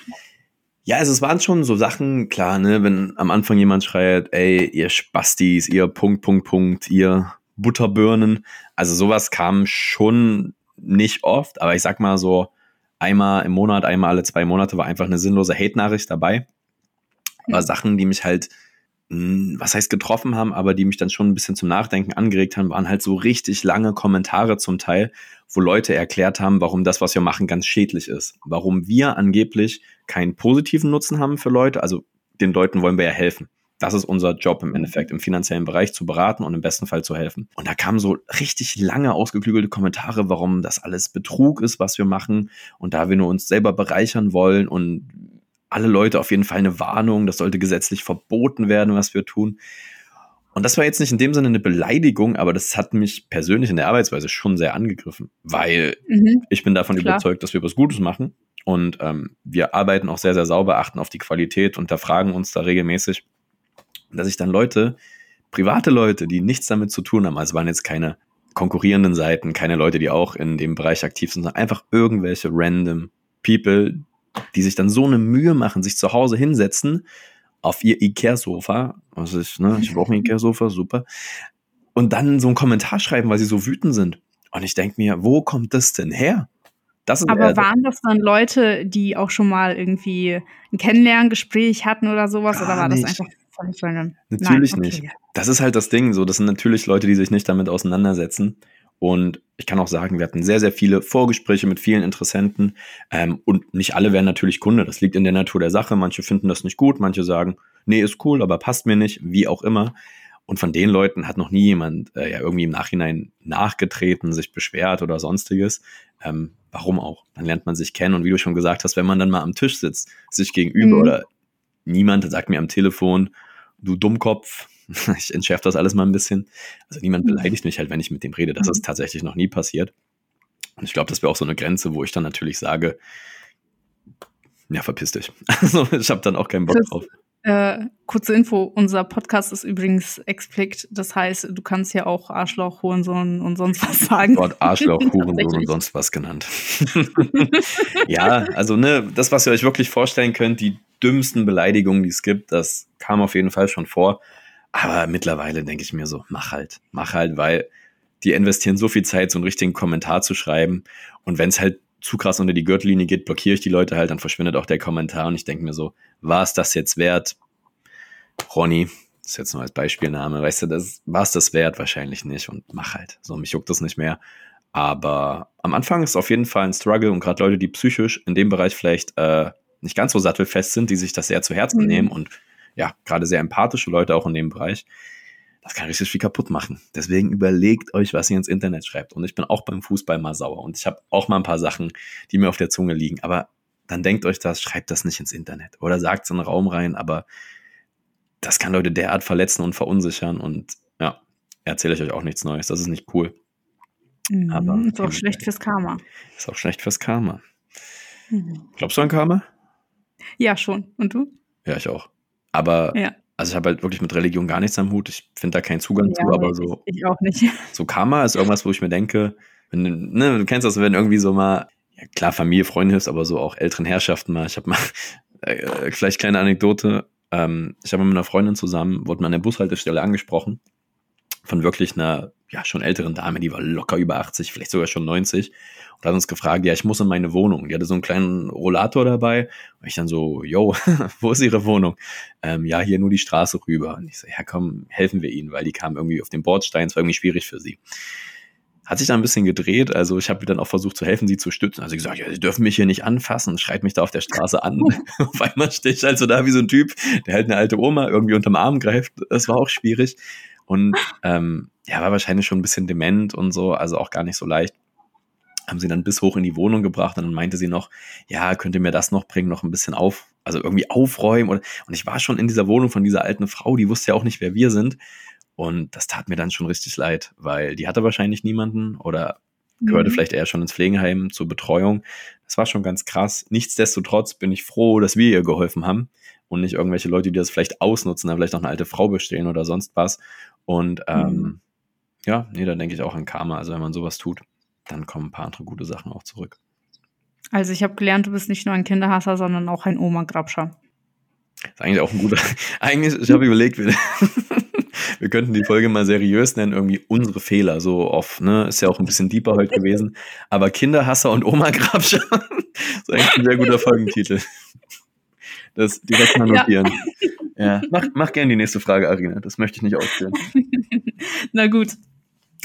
ja, also es waren schon so Sachen, klar, ne, wenn am Anfang jemand schreit, ey, ihr Spastis, ihr Punkt, Punkt, Punkt, ihr Butterbirnen. Also sowas kam schon nicht oft, aber ich sag mal so, einmal im Monat, einmal alle zwei Monate war einfach eine sinnlose Hate-Nachricht dabei. Aber Sachen, die mich halt, hm, was heißt getroffen haben, aber die mich dann schon ein bisschen zum Nachdenken angeregt haben, waren halt so richtig lange Kommentare zum Teil, wo Leute erklärt haben, warum das, was wir machen, ganz schädlich ist. Warum wir angeblich keinen positiven Nutzen haben für Leute. Also den Leuten wollen wir ja helfen. Das ist unser Job im Endeffekt, im finanziellen Bereich zu beraten und im besten Fall zu helfen. Und da kamen so richtig lange ausgeklügelte Kommentare, warum das alles Betrug ist, was wir machen. Und da wir nur uns selber bereichern wollen und alle Leute auf jeden Fall eine Warnung, das sollte gesetzlich verboten werden, was wir tun. Und das war jetzt nicht in dem Sinne eine Beleidigung, aber das hat mich persönlich in der Arbeitsweise schon sehr angegriffen, weil mhm. ich bin davon Klar. überzeugt, dass wir was Gutes machen. Und ähm, wir arbeiten auch sehr, sehr sauber, achten auf die Qualität und da fragen uns da regelmäßig, dass ich dann Leute, private Leute, die nichts damit zu tun haben, also waren jetzt keine konkurrierenden Seiten, keine Leute, die auch in dem Bereich aktiv sind, sondern einfach irgendwelche random People, die sich dann so eine Mühe machen, sich zu Hause hinsetzen auf ihr Ikea-Sofa, was ich, ne, ich brauche ein Ikea-Sofa, super, und dann so einen Kommentar schreiben, weil sie so wütend sind. Und ich denke mir, wo kommt das denn her? Das Aber waren das dann Leute, die auch schon mal irgendwie ein Kennenlerngespräch hatten oder sowas? Oder war nicht. Das einfach Natürlich Nein, okay. nicht. Das ist halt das Ding. So, das sind natürlich Leute, die sich nicht damit auseinandersetzen. Und ich kann auch sagen, wir hatten sehr, sehr viele Vorgespräche mit vielen Interessenten. Ähm, und nicht alle werden natürlich Kunde. Das liegt in der Natur der Sache. Manche finden das nicht gut, manche sagen, nee, ist cool, aber passt mir nicht, wie auch immer. Und von den Leuten hat noch nie jemand äh, ja irgendwie im Nachhinein nachgetreten, sich beschwert oder sonstiges. Ähm, warum auch? Dann lernt man sich kennen. Und wie du schon gesagt hast, wenn man dann mal am Tisch sitzt, sich gegenüber mhm. oder niemand sagt mir am Telefon, du Dummkopf. Ich entschärfe das alles mal ein bisschen. Also niemand mhm. beleidigt mich halt, wenn ich mit dem rede. Das ist mhm. tatsächlich noch nie passiert. Und ich glaube, das wäre auch so eine Grenze, wo ich dann natürlich sage, ja, verpiss dich. Also ich habe dann auch keinen Bock drauf. Äh, kurze Info, unser Podcast ist übrigens explicit, das heißt, du kannst ja auch Arschloch, Hurensohn und sonst was sagen. Dort Arschloch, Hurensohn und sonst was genannt. ja, also ne, das, was ihr euch wirklich vorstellen könnt, die dümmsten Beleidigungen, die es gibt, das kam auf jeden Fall schon vor. Aber mittlerweile denke ich mir so, mach halt, mach halt, weil die investieren so viel Zeit, so einen richtigen Kommentar zu schreiben. Und wenn es halt zu krass unter die Gürtellinie geht, blockiere ich die Leute halt, dann verschwindet auch der Kommentar und ich denke mir so, war es das jetzt wert? Ronny, das ist jetzt nur als Beispielname, weißt du, das war es das wert? Wahrscheinlich nicht und mach halt. So, mich juckt das nicht mehr. Aber am Anfang ist es auf jeden Fall ein Struggle und gerade Leute, die psychisch in dem Bereich vielleicht äh, nicht ganz so sattelfest sind, die sich das sehr zu Herzen mhm. nehmen und ja, gerade sehr empathische Leute auch in dem Bereich, das kann richtig viel kaputt machen. Deswegen überlegt euch, was ihr ins Internet schreibt. Und ich bin auch beim Fußball mal sauer und ich habe auch mal ein paar Sachen, die mir auf der Zunge liegen. Aber dann denkt euch das, schreibt das nicht ins Internet oder sagt es in den Raum rein. Aber das kann Leute derart verletzen und verunsichern. Und ja, erzähle ich euch auch nichts Neues. Das ist nicht cool. Mhm, aber ist auch schlecht fürs Karma. Ist auch schlecht fürs Karma. Mhm. Glaubst du an Karma? Ja, schon. Und du? Ja, ich auch. Aber ja. Also ich habe halt wirklich mit Religion gar nichts am Hut. Ich finde da keinen Zugang ja, zu, aber so. Ich auch nicht. So Karma ist irgendwas, wo ich mir denke, wenn, ne, du kennst das, wenn irgendwie so mal, ja klar, Familie, Freunde hilfst, aber so auch älteren Herrschaften mal. Ich habe mal, äh, vielleicht kleine Anekdote. Ähm, ich habe mit einer Freundin zusammen, wurde mal an der Bushaltestelle angesprochen von wirklich einer ja, schon älteren Dame, die war locker über 80, vielleicht sogar schon 90 und hat uns gefragt, ja, ich muss in meine Wohnung. Die hatte so einen kleinen Rollator dabei und ich dann so, yo, wo ist Ihre Wohnung? Ähm, ja, hier nur die Straße rüber. Und ich so, ja, komm, helfen wir Ihnen, weil die kam irgendwie auf den Bordstein, es war irgendwie schwierig für sie. Hat sich da ein bisschen gedreht, also ich habe dann auch versucht zu helfen, sie zu stützen. Also ich gesagt, ja, sie dürfen mich hier nicht anfassen, schreit mich da auf der Straße an. auf einmal stehe ich also da wie so ein Typ, der halt eine alte Oma irgendwie unterm Arm greift. Das war auch schwierig. Und ähm, ja, war wahrscheinlich schon ein bisschen dement und so, also auch gar nicht so leicht. Haben sie dann bis hoch in die Wohnung gebracht und dann meinte sie noch, ja, könnt ihr mir das noch bringen, noch ein bisschen auf, also irgendwie aufräumen. Und, und ich war schon in dieser Wohnung von dieser alten Frau, die wusste ja auch nicht, wer wir sind. Und das tat mir dann schon richtig leid, weil die hatte wahrscheinlich niemanden oder gehörte mhm. vielleicht eher schon ins Pflegeheim zur Betreuung. Das war schon ganz krass. Nichtsdestotrotz bin ich froh, dass wir ihr geholfen haben und nicht irgendwelche Leute, die das vielleicht ausnutzen, da vielleicht noch eine alte Frau bestehen oder sonst was. Und ähm, mhm. ja, nee, da denke ich auch an Karma. Also wenn man sowas tut, dann kommen ein paar andere gute Sachen auch zurück. Also ich habe gelernt, du bist nicht nur ein Kinderhasser, sondern auch ein Oma-Grabscher. Ist eigentlich auch ein guter. eigentlich, ich habe überlegt, wir, wir könnten die Folge mal seriös nennen, irgendwie unsere Fehler, so oft, ne? Ist ja auch ein bisschen deeper heute gewesen. Aber Kinderhasser und Oma-Grabscher ist eigentlich ein sehr guter Folgentitel. Das direkt mal notieren. Ja. Ja. Mach, mach gerne die nächste Frage, Arina. Das möchte ich nicht ausführen. Na gut.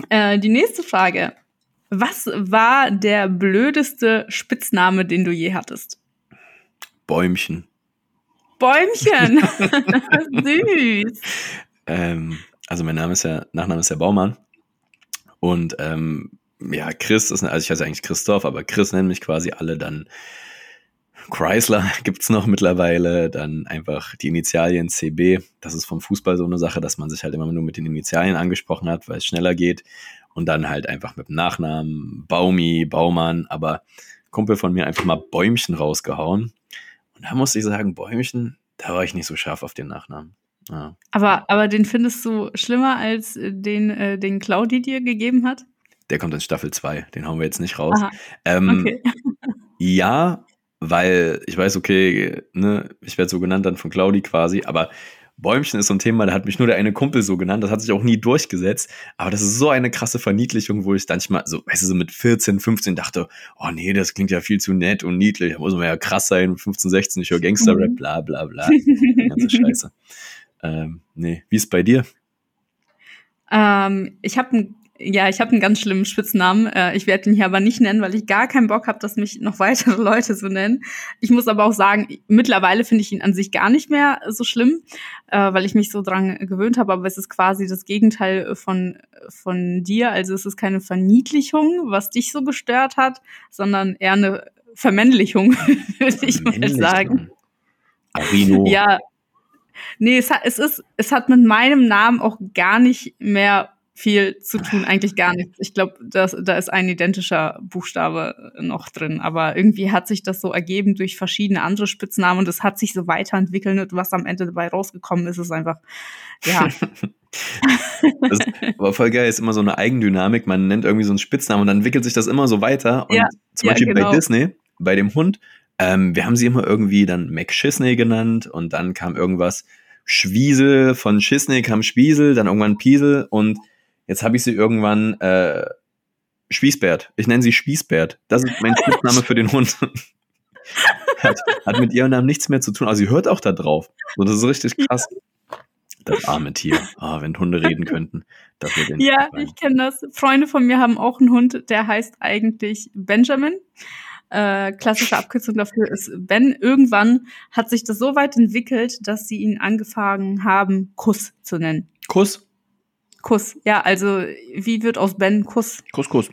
Äh, die nächste Frage. Was war der blödeste Spitzname, den du je hattest? Bäumchen. Bäumchen. Süß. Ähm, also mein Name ist ja, Nachname ist ja Baumann. Und ähm, ja, Chris ist, also ich heiße eigentlich Christoph, aber Chris nennen mich quasi alle dann Chrysler gibt's noch mittlerweile, dann einfach die Initialien CB. Das ist vom Fußball so eine Sache, dass man sich halt immer nur mit den Initialien angesprochen hat, weil es schneller geht. Und dann halt einfach mit dem Nachnamen Baumi, Baumann, aber Kumpel von mir einfach mal Bäumchen rausgehauen. Und da musste ich sagen, Bäumchen, da war ich nicht so scharf auf den Nachnamen. Ja. Aber, aber den findest du schlimmer als den, äh, den Claudi dir gegeben hat? Der kommt in Staffel 2, den hauen wir jetzt nicht raus. Ähm, okay. ja, weil ich weiß, okay, ne, ich werde so genannt dann von Claudi quasi, aber Bäumchen ist so ein Thema, da hat mich nur der eine Kumpel so genannt, das hat sich auch nie durchgesetzt, aber das ist so eine krasse Verniedlichung, wo ich manchmal so, weißt du, so mit 14, 15 dachte, oh nee, das klingt ja viel zu nett und niedlich, da muss man ja krass sein, 15, 16, ich höre Gangster-Rap, mhm. bla bla bla, ganze Scheiße. Ähm, nee, wie ist bei dir? Ähm, ich habe ein ja, ich habe einen ganz schlimmen Spitznamen. Äh, ich werde ihn hier aber nicht nennen, weil ich gar keinen Bock habe, dass mich noch weitere Leute so nennen. Ich muss aber auch sagen, mittlerweile finde ich ihn an sich gar nicht mehr so schlimm, äh, weil ich mich so dran gewöhnt habe. Aber es ist quasi das Gegenteil von, von dir. Also es ist keine Verniedlichung, was dich so gestört hat, sondern eher eine Vermännlichung, würde ich mal sagen. Arino. Ja. Nee, es hat, es ist, es hat mit meinem Namen auch gar nicht mehr viel zu tun, eigentlich gar nichts. Ich glaube, da ist ein identischer Buchstabe noch drin, aber irgendwie hat sich das so ergeben durch verschiedene andere Spitznamen und es hat sich so weiterentwickelt und was am Ende dabei rausgekommen ist, ist einfach, ja. das war voll geil, ist immer so eine Eigendynamik, man nennt irgendwie so einen Spitznamen und dann entwickelt sich das immer so weiter und ja, zum Beispiel ja, genau. bei Disney, bei dem Hund, ähm, wir haben sie immer irgendwie dann McSchisney genannt und dann kam irgendwas Schwiesel, von Schisney kam Spiesel, dann irgendwann Piesel und Jetzt habe ich sie irgendwann äh, Spießbert. Ich nenne sie Spießbert. Das ist mein Spitzname für den Hund. hat, hat mit ihrem Namen nichts mehr zu tun. Also sie hört auch da drauf. So, das ist richtig krass. Das arme Tier. Oh, wenn Hunde reden könnten. Das ja, ich kenne das. Freunde von mir haben auch einen Hund, der heißt eigentlich Benjamin. Äh, klassische Abkürzung dafür ist Ben. Irgendwann hat sich das so weit entwickelt, dass sie ihn angefangen haben, Kuss zu nennen. Kuss? Kuss. Ja, also wie wird aus Ben Kuss? Kuss, Kuss.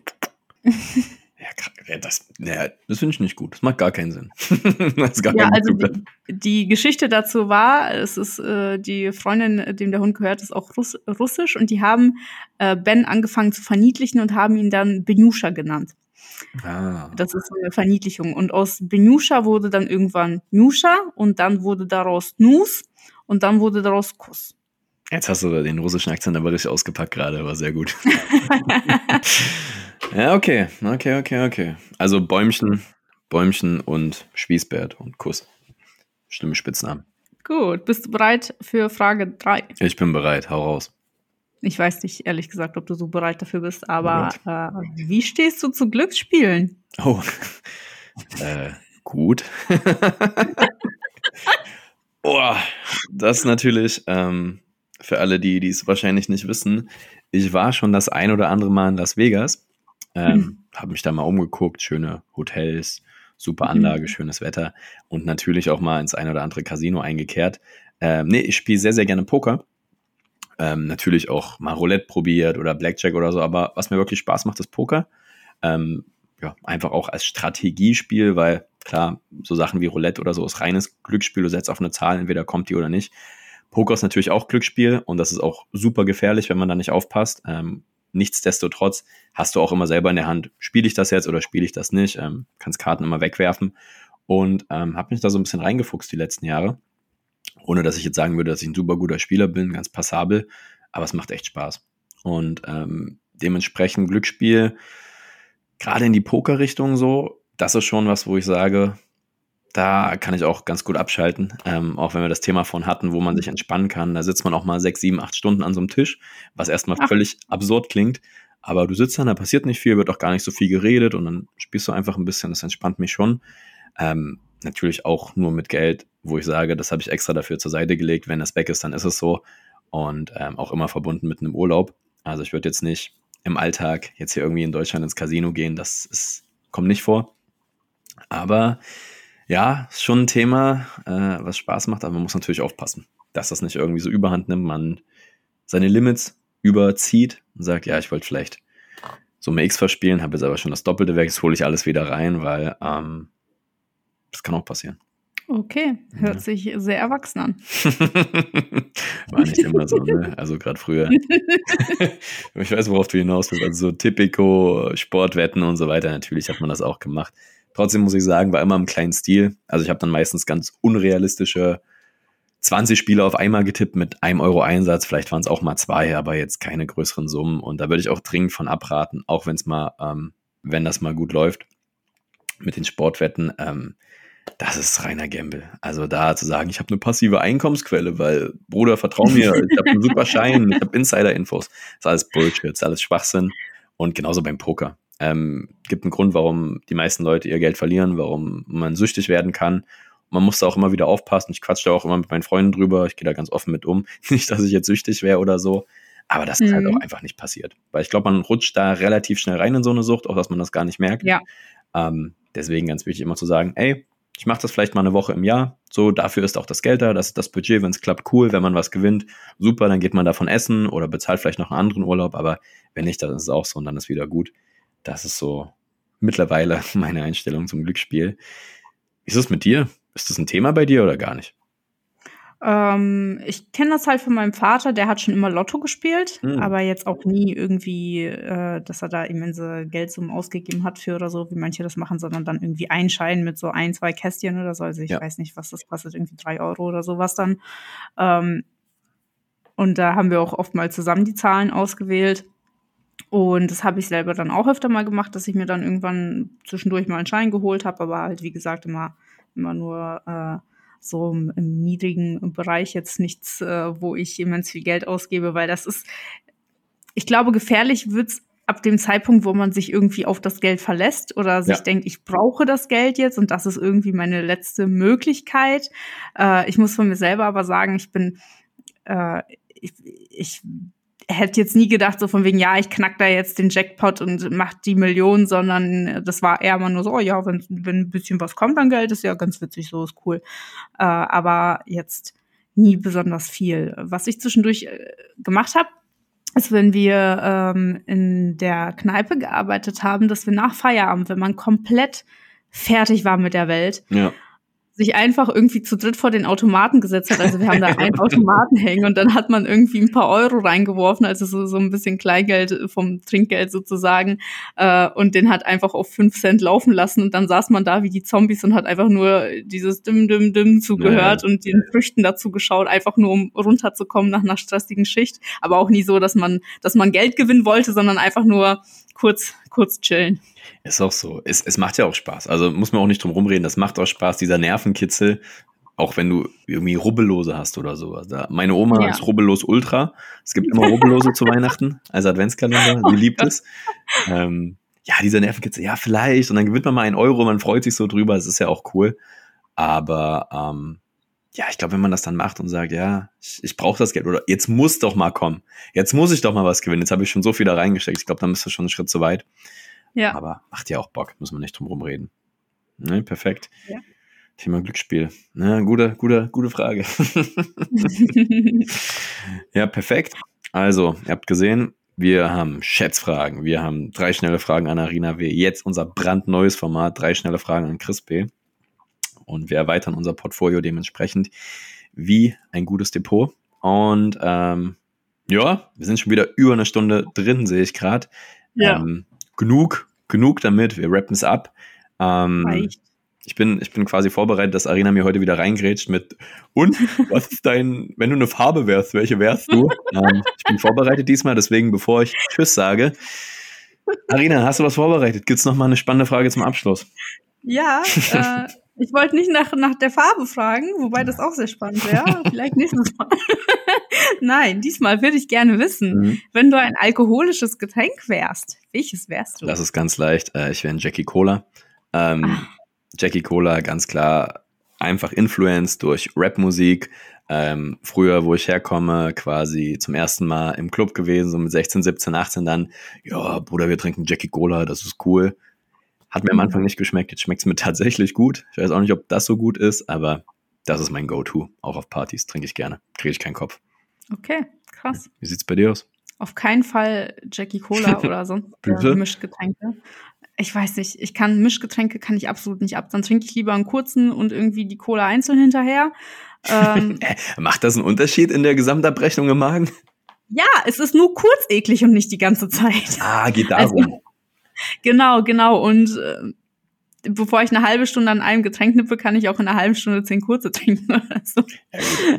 ja, das, naja, das finde ich nicht gut. Das macht gar keinen Sinn. gar ja, also die, die, Geschichte dazu war, es ist äh, die Freundin, dem der Hund gehört, ist auch Russ russisch und die haben äh, Ben angefangen zu verniedlichen und haben ihn dann Benusha genannt. Ah. Das ist so eine Verniedlichung. Und aus Benusha wurde dann irgendwann Nusha und dann wurde daraus Nus und dann wurde daraus Kuss. Jetzt hast du den russischen Akzent aber richtig ausgepackt gerade, war sehr gut. ja, okay, okay, okay, okay. Also Bäumchen, Bäumchen und Spießbert und Kuss. Schlimme Spitznamen. Gut, bist du bereit für Frage 3? Ich bin bereit, hau raus. Ich weiß nicht, ehrlich gesagt, ob du so bereit dafür bist, aber äh, wie stehst du zu Glücksspielen? Oh, äh, gut. oh, das natürlich ähm, für alle, die es wahrscheinlich nicht wissen. Ich war schon das ein oder andere Mal in Las Vegas, ähm, mhm. habe mich da mal umgeguckt, schöne Hotels, super mhm. Anlage, mhm. schönes Wetter und natürlich auch mal ins ein oder andere Casino eingekehrt. Ähm, nee, ich spiele sehr, sehr gerne Poker. Ähm, natürlich auch mal Roulette probiert oder Blackjack oder so, aber was mir wirklich Spaß macht, ist Poker. Ähm, ja, einfach auch als Strategiespiel, weil klar, so Sachen wie Roulette oder so ist reines Glücksspiel, du setzt auf eine Zahl, entweder kommt die oder nicht. Poker ist natürlich auch Glücksspiel und das ist auch super gefährlich, wenn man da nicht aufpasst. Ähm, nichtsdestotrotz hast du auch immer selber in der Hand, spiele ich das jetzt oder spiele ich das nicht, ähm, kannst Karten immer wegwerfen. Und ähm, habe mich da so ein bisschen reingefuchst die letzten Jahre, ohne dass ich jetzt sagen würde, dass ich ein super guter Spieler bin, ganz passabel, aber es macht echt Spaß. Und ähm, dementsprechend Glücksspiel, gerade in die Poker-Richtung so, das ist schon was, wo ich sage, da kann ich auch ganz gut abschalten. Ähm, auch wenn wir das Thema von hatten, wo man sich entspannen kann. Da sitzt man auch mal sechs, sieben, acht Stunden an so einem Tisch, was erstmal Ach. völlig absurd klingt. Aber du sitzt dann, da passiert nicht viel, wird auch gar nicht so viel geredet und dann spielst du einfach ein bisschen. Das entspannt mich schon. Ähm, natürlich auch nur mit Geld, wo ich sage, das habe ich extra dafür zur Seite gelegt. Wenn das weg ist, dann ist es so. Und ähm, auch immer verbunden mit einem Urlaub. Also ich würde jetzt nicht im Alltag jetzt hier irgendwie in Deutschland ins Casino gehen. Das ist, kommt nicht vor. Aber ja, ist schon ein Thema, äh, was Spaß macht, aber man muss natürlich aufpassen, dass das nicht irgendwie so überhand nimmt, man seine Limits überzieht und sagt, ja, ich wollte vielleicht Summe X verspielen, habe jetzt aber schon das Doppelte weg, jetzt hole ich alles wieder rein, weil ähm, das kann auch passieren. Okay, hört ja. sich sehr erwachsen an. War nicht immer so, ne? Also gerade früher. ich weiß, worauf du hinaus willst. Also so Typico, Sportwetten und so weiter. Natürlich hat man das auch gemacht. Trotzdem muss ich sagen, war immer im kleinen Stil. Also ich habe dann meistens ganz unrealistische 20 Spiele auf einmal getippt mit einem Euro Einsatz. Vielleicht waren es auch mal zwei, aber jetzt keine größeren Summen. Und da würde ich auch dringend von abraten, auch wenn es mal, ähm, wenn das mal gut läuft mit den Sportwetten. Ähm, das ist reiner Gamble. Also da zu sagen, ich habe eine passive Einkommensquelle, weil, Bruder, vertrau mir, ich habe einen super Schein, ich habe Insider-Infos. Das ist alles Bullshit, das ist alles Schwachsinn. Und genauso beim Poker. Ähm, gibt einen Grund, warum die meisten Leute ihr Geld verlieren, warum man süchtig werden kann. Man muss da auch immer wieder aufpassen. Ich quatsche da auch immer mit meinen Freunden drüber. Ich gehe da ganz offen mit um. Nicht, dass ich jetzt süchtig wäre oder so. Aber das ist halt mhm. halt auch einfach nicht passiert. Weil ich glaube, man rutscht da relativ schnell rein in so eine Sucht, auch dass man das gar nicht merkt. Ja. Ähm, deswegen ganz wichtig immer zu sagen, ey, ich mache das vielleicht mal eine Woche im Jahr. So, dafür ist auch das Geld da, das ist das Budget, wenn es klappt, cool. Wenn man was gewinnt, super, dann geht man davon essen oder bezahlt vielleicht noch einen anderen Urlaub. Aber wenn nicht, dann ist es auch so und dann ist wieder gut. Das ist so mittlerweile meine Einstellung zum Glücksspiel. Wie ist es mit dir? Ist das ein Thema bei dir oder gar nicht? Ähm, ich kenne das halt von meinem Vater, der hat schon immer Lotto gespielt, mhm. aber jetzt auch nie irgendwie, äh, dass er da immense Geldsummen ausgegeben hat für oder so, wie manche das machen, sondern dann irgendwie einscheinen mit so ein, zwei Kästchen oder so. Also ich ja. weiß nicht, was das kostet, irgendwie drei Euro oder sowas dann. Ähm, und da haben wir auch oft mal zusammen die Zahlen ausgewählt. Und das habe ich selber dann auch öfter mal gemacht, dass ich mir dann irgendwann zwischendurch mal einen Schein geholt habe, aber halt, wie gesagt, immer, immer nur äh, so im, im, niedrigen Bereich, jetzt nichts, äh, wo ich immens viel Geld ausgebe, weil das ist, ich glaube, gefährlich wird's ab dem Zeitpunkt, wo man sich irgendwie auf das Geld verlässt oder sich ja. denkt, ich brauche das Geld jetzt und das ist irgendwie meine letzte Möglichkeit. Äh, ich muss von mir selber aber sagen, ich bin, äh, ich, ich hätte jetzt nie gedacht, so von wegen, ja, ich knack da jetzt den Jackpot und mach die Million, sondern das war eher mal nur so, oh ja, wenn, wenn ein bisschen was kommt an Geld, ist ja ganz witzig, so ist cool. Äh, aber jetzt nie besonders viel. Was ich zwischendurch äh, gemacht habe, ist, wenn wir ähm, in der Kneipe gearbeitet haben, dass wir nach Feierabend, wenn man komplett fertig war mit der Welt, ja sich einfach irgendwie zu dritt vor den Automaten gesetzt hat. Also wir haben da einen Automaten hängen und dann hat man irgendwie ein paar Euro reingeworfen, also so, so ein bisschen Kleingeld vom Trinkgeld sozusagen, äh, und den hat einfach auf fünf Cent laufen lassen und dann saß man da wie die Zombies und hat einfach nur dieses Dim Dim Dim zugehört ja. und den Früchten dazu geschaut, einfach nur um runterzukommen nach einer stressigen Schicht, aber auch nie so, dass man, dass man Geld gewinnen wollte, sondern einfach nur kurz, kurz chillen. Ist auch so. Es, es macht ja auch Spaß. Also muss man auch nicht drum rumreden. Das macht auch Spaß, dieser Nervenkitzel. auch wenn du irgendwie Rubbellose hast oder sowas. Da, meine Oma Ja. ist Rubbellos Ultra. Es gibt immer Rubbellose zu Weihnachten als Adventskalender. Oh Die liebt es. Ähm, ja, dieser Nervenkitzel, ja, vielleicht. Und dann gewinnt man mal einen Euro, man freut sich so drüber. Das ist ja auch cool. Aber ähm, ja, ich glaube, wenn man das dann macht und sagt, ja, ich, ich brauche das Geld oder jetzt muss doch mal kommen. Jetzt muss ich doch mal was gewinnen. Jetzt habe ich schon so viel da reingesteckt. Ich glaube, dann bist du schon einen Schritt zu weit. Ja. Aber macht ja auch Bock, muss man nicht drum rumreden. Ne, perfekt. Ja. Thema Glücksspiel. Ne, gute, gute, gute Frage. ja, perfekt. Also, ihr habt gesehen, wir haben Schätzfragen. Wir haben drei schnelle Fragen an Arina W. Jetzt unser brandneues Format, drei schnelle Fragen an Chris B. Und wir erweitern unser Portfolio dementsprechend wie ein gutes Depot. Und ähm, ja, wir sind schon wieder über eine Stunde drin, sehe ich gerade. ja. Ähm, genug, genug damit. Wir rappen es ab. Ähm, ich bin, ich bin quasi vorbereitet, dass Arena mir heute wieder reingrätscht mit und was ist dein, wenn du eine Farbe wärst, welche wärst du? ähm, ich bin vorbereitet diesmal, deswegen bevor ich Tschüss sage, Arena, hast du was vorbereitet? Gibt's noch mal eine spannende Frage zum Abschluss? Ja, äh, ich wollte nicht nach, nach der Farbe fragen, wobei das auch sehr spannend wäre. Vielleicht nächstes Mal. Nein, diesmal würde ich gerne wissen, Mhm. wenn du ein alkoholisches Getränk wärst, welches wärst du? Das ist ganz leicht. Äh, ich wäre ein Jackie Cola. Ähm, Ah. Jackie Cola, ganz klar, einfach influenced durch Rapmusik. Ähm, früher, wo ich herkomme, quasi zum ersten Mal im Club gewesen, so mit 16, 17, 18 dann. Ja, Bruder, wir trinken Jackie Cola, das ist cool. Hat mir am. Anfang nicht geschmeckt, jetzt schmeckt es mir tatsächlich gut. Ich weiß auch nicht, ob das so gut ist, aber das ist mein Go-To. Auch auf Partys trinke ich gerne. Kriege ich keinen Kopf. Okay, krass. Wie sieht's bei dir aus? Auf keinen Fall Jackie Cola oder sonst äh, Mischgetränke. Ich weiß nicht, ich kann Mischgetränke kann ich absolut nicht ab. Dann trinke ich lieber einen kurzen und irgendwie die Cola einzeln hinterher. Ähm, Äh, macht das einen Unterschied in der Gesamtabrechnung im Magen? ja, es ist nur kurz eklig und nicht die ganze Zeit. Ah, geht Also- darum. Genau, genau. Und äh, bevor ich eine halbe Stunde an einem Getränk nippe, kann ich auch in einer halben Stunde zehn kurze trinken oder so.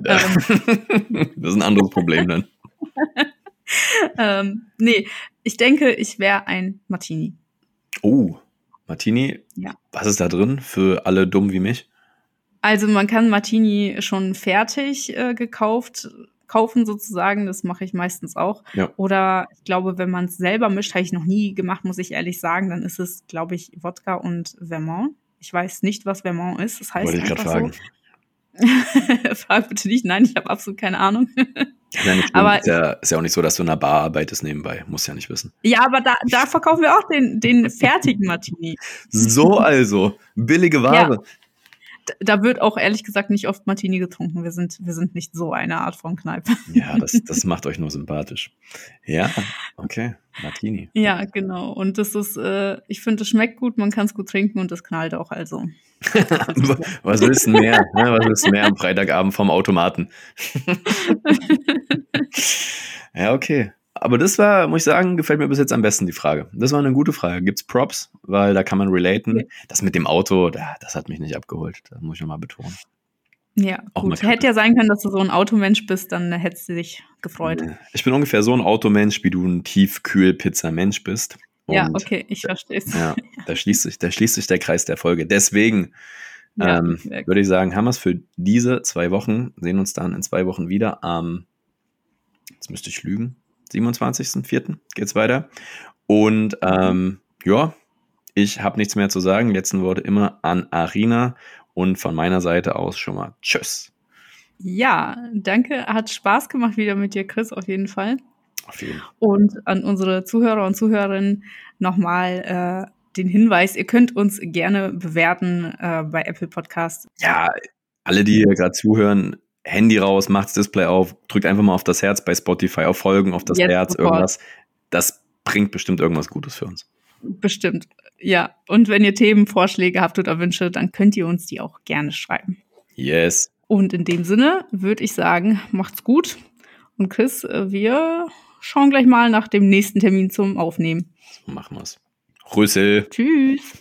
Ja, gut. das ist ein anderes Problem dann. Ähm, nee, ich denke, ich wäre ein Martini. Oh, Martini, Ja. was ist da drin für alle dumm wie mich? Also man kann Martini schon fertig äh, gekauft kaufen sozusagen. Das mache ich meistens auch. Ja. Oder ich glaube, wenn man es selber mischt, habe ich noch nie gemacht, muss ich ehrlich sagen, dann ist es, glaube ich, Wodka und Vermont. Ich weiß nicht, was Vermont ist. Das heißt Wollte ich gerade fragen. so. Frag bitte nicht. Nein, ich habe absolut keine Ahnung. Ja, schlimm. Aber- ist, ja, ist ja auch nicht so, dass du in einer Bar arbeitest nebenbei. Muss ja nicht wissen. ja, aber da, da verkaufen wir auch den, den fertigen Martini. So also, billige Ware. D- Da wird auch ehrlich gesagt nicht oft Martini getrunken. Wir sind, wir sind nicht so eine Art von Kneipe. Ja, das, das macht euch nur sympathisch. Ja, okay, Martini. Ja, genau. Und das ist, äh, ich finde, es schmeckt gut, man kann es gut trinken und es knallt auch. Also. Was willst du mehr? Ne? Was willst du mehr am Freitagabend vom Automaten? ja, okay. Aber das war, muss ich sagen, gefällt mir bis jetzt am besten die Frage. Das war eine gute Frage. Gibt's Props? Weil da kann man relaten. Ja. Das mit dem Auto, da, das hat mich nicht abgeholt. Das muss ich nochmal betonen. Ja, Auch gut. Hätte ja sein können, dass du so ein Automensch bist, dann hättest du dich gefreut. Ich bin ungefähr so ein Automensch, wie du ein Tiefkühl-Pizza-Mensch bist. Ja, Und, okay, ich verstehe es. Ja, da schließt sich, da schließt sich der Kreis der Folge. Deswegen Ja, ähm, würde ich sagen, haben wir es für diese zwei Wochen. Sehen uns dann in zwei Wochen wieder am, jetzt müsste ich lügen, 27.04. geht's weiter. Und ähm, ja, ich habe nichts mehr zu sagen. Letzten Worte immer an Arina und von meiner Seite aus schon mal Tschüss. Ja, danke. Hat Spaß gemacht wieder mit dir, Chris, auf jeden Fall. Auf jeden Fall. Und an unsere Zuhörer und Zuhörerinnen nochmal äh, den Hinweis, ihr könnt uns gerne bewerten äh, bei Apple Podcast. Ja, alle, die hier gerade zuhören, Handy raus, macht's Display auf, drückt einfach mal auf das Herz bei Spotify, auf Folgen, auf das Jetzt Herz, sofort. irgendwas. Das bringt bestimmt irgendwas Gutes für uns. Bestimmt. Ja. Und wenn ihr Themenvorschläge habt oder Wünsche, dann könnt ihr uns die auch gerne schreiben. Yes. Und in dem Sinne würde ich sagen, macht's gut. Und Chris, äh, wir schauen gleich mal nach dem nächsten Termin zum Aufnehmen. So machen wir's. Rüssel. Tschüss.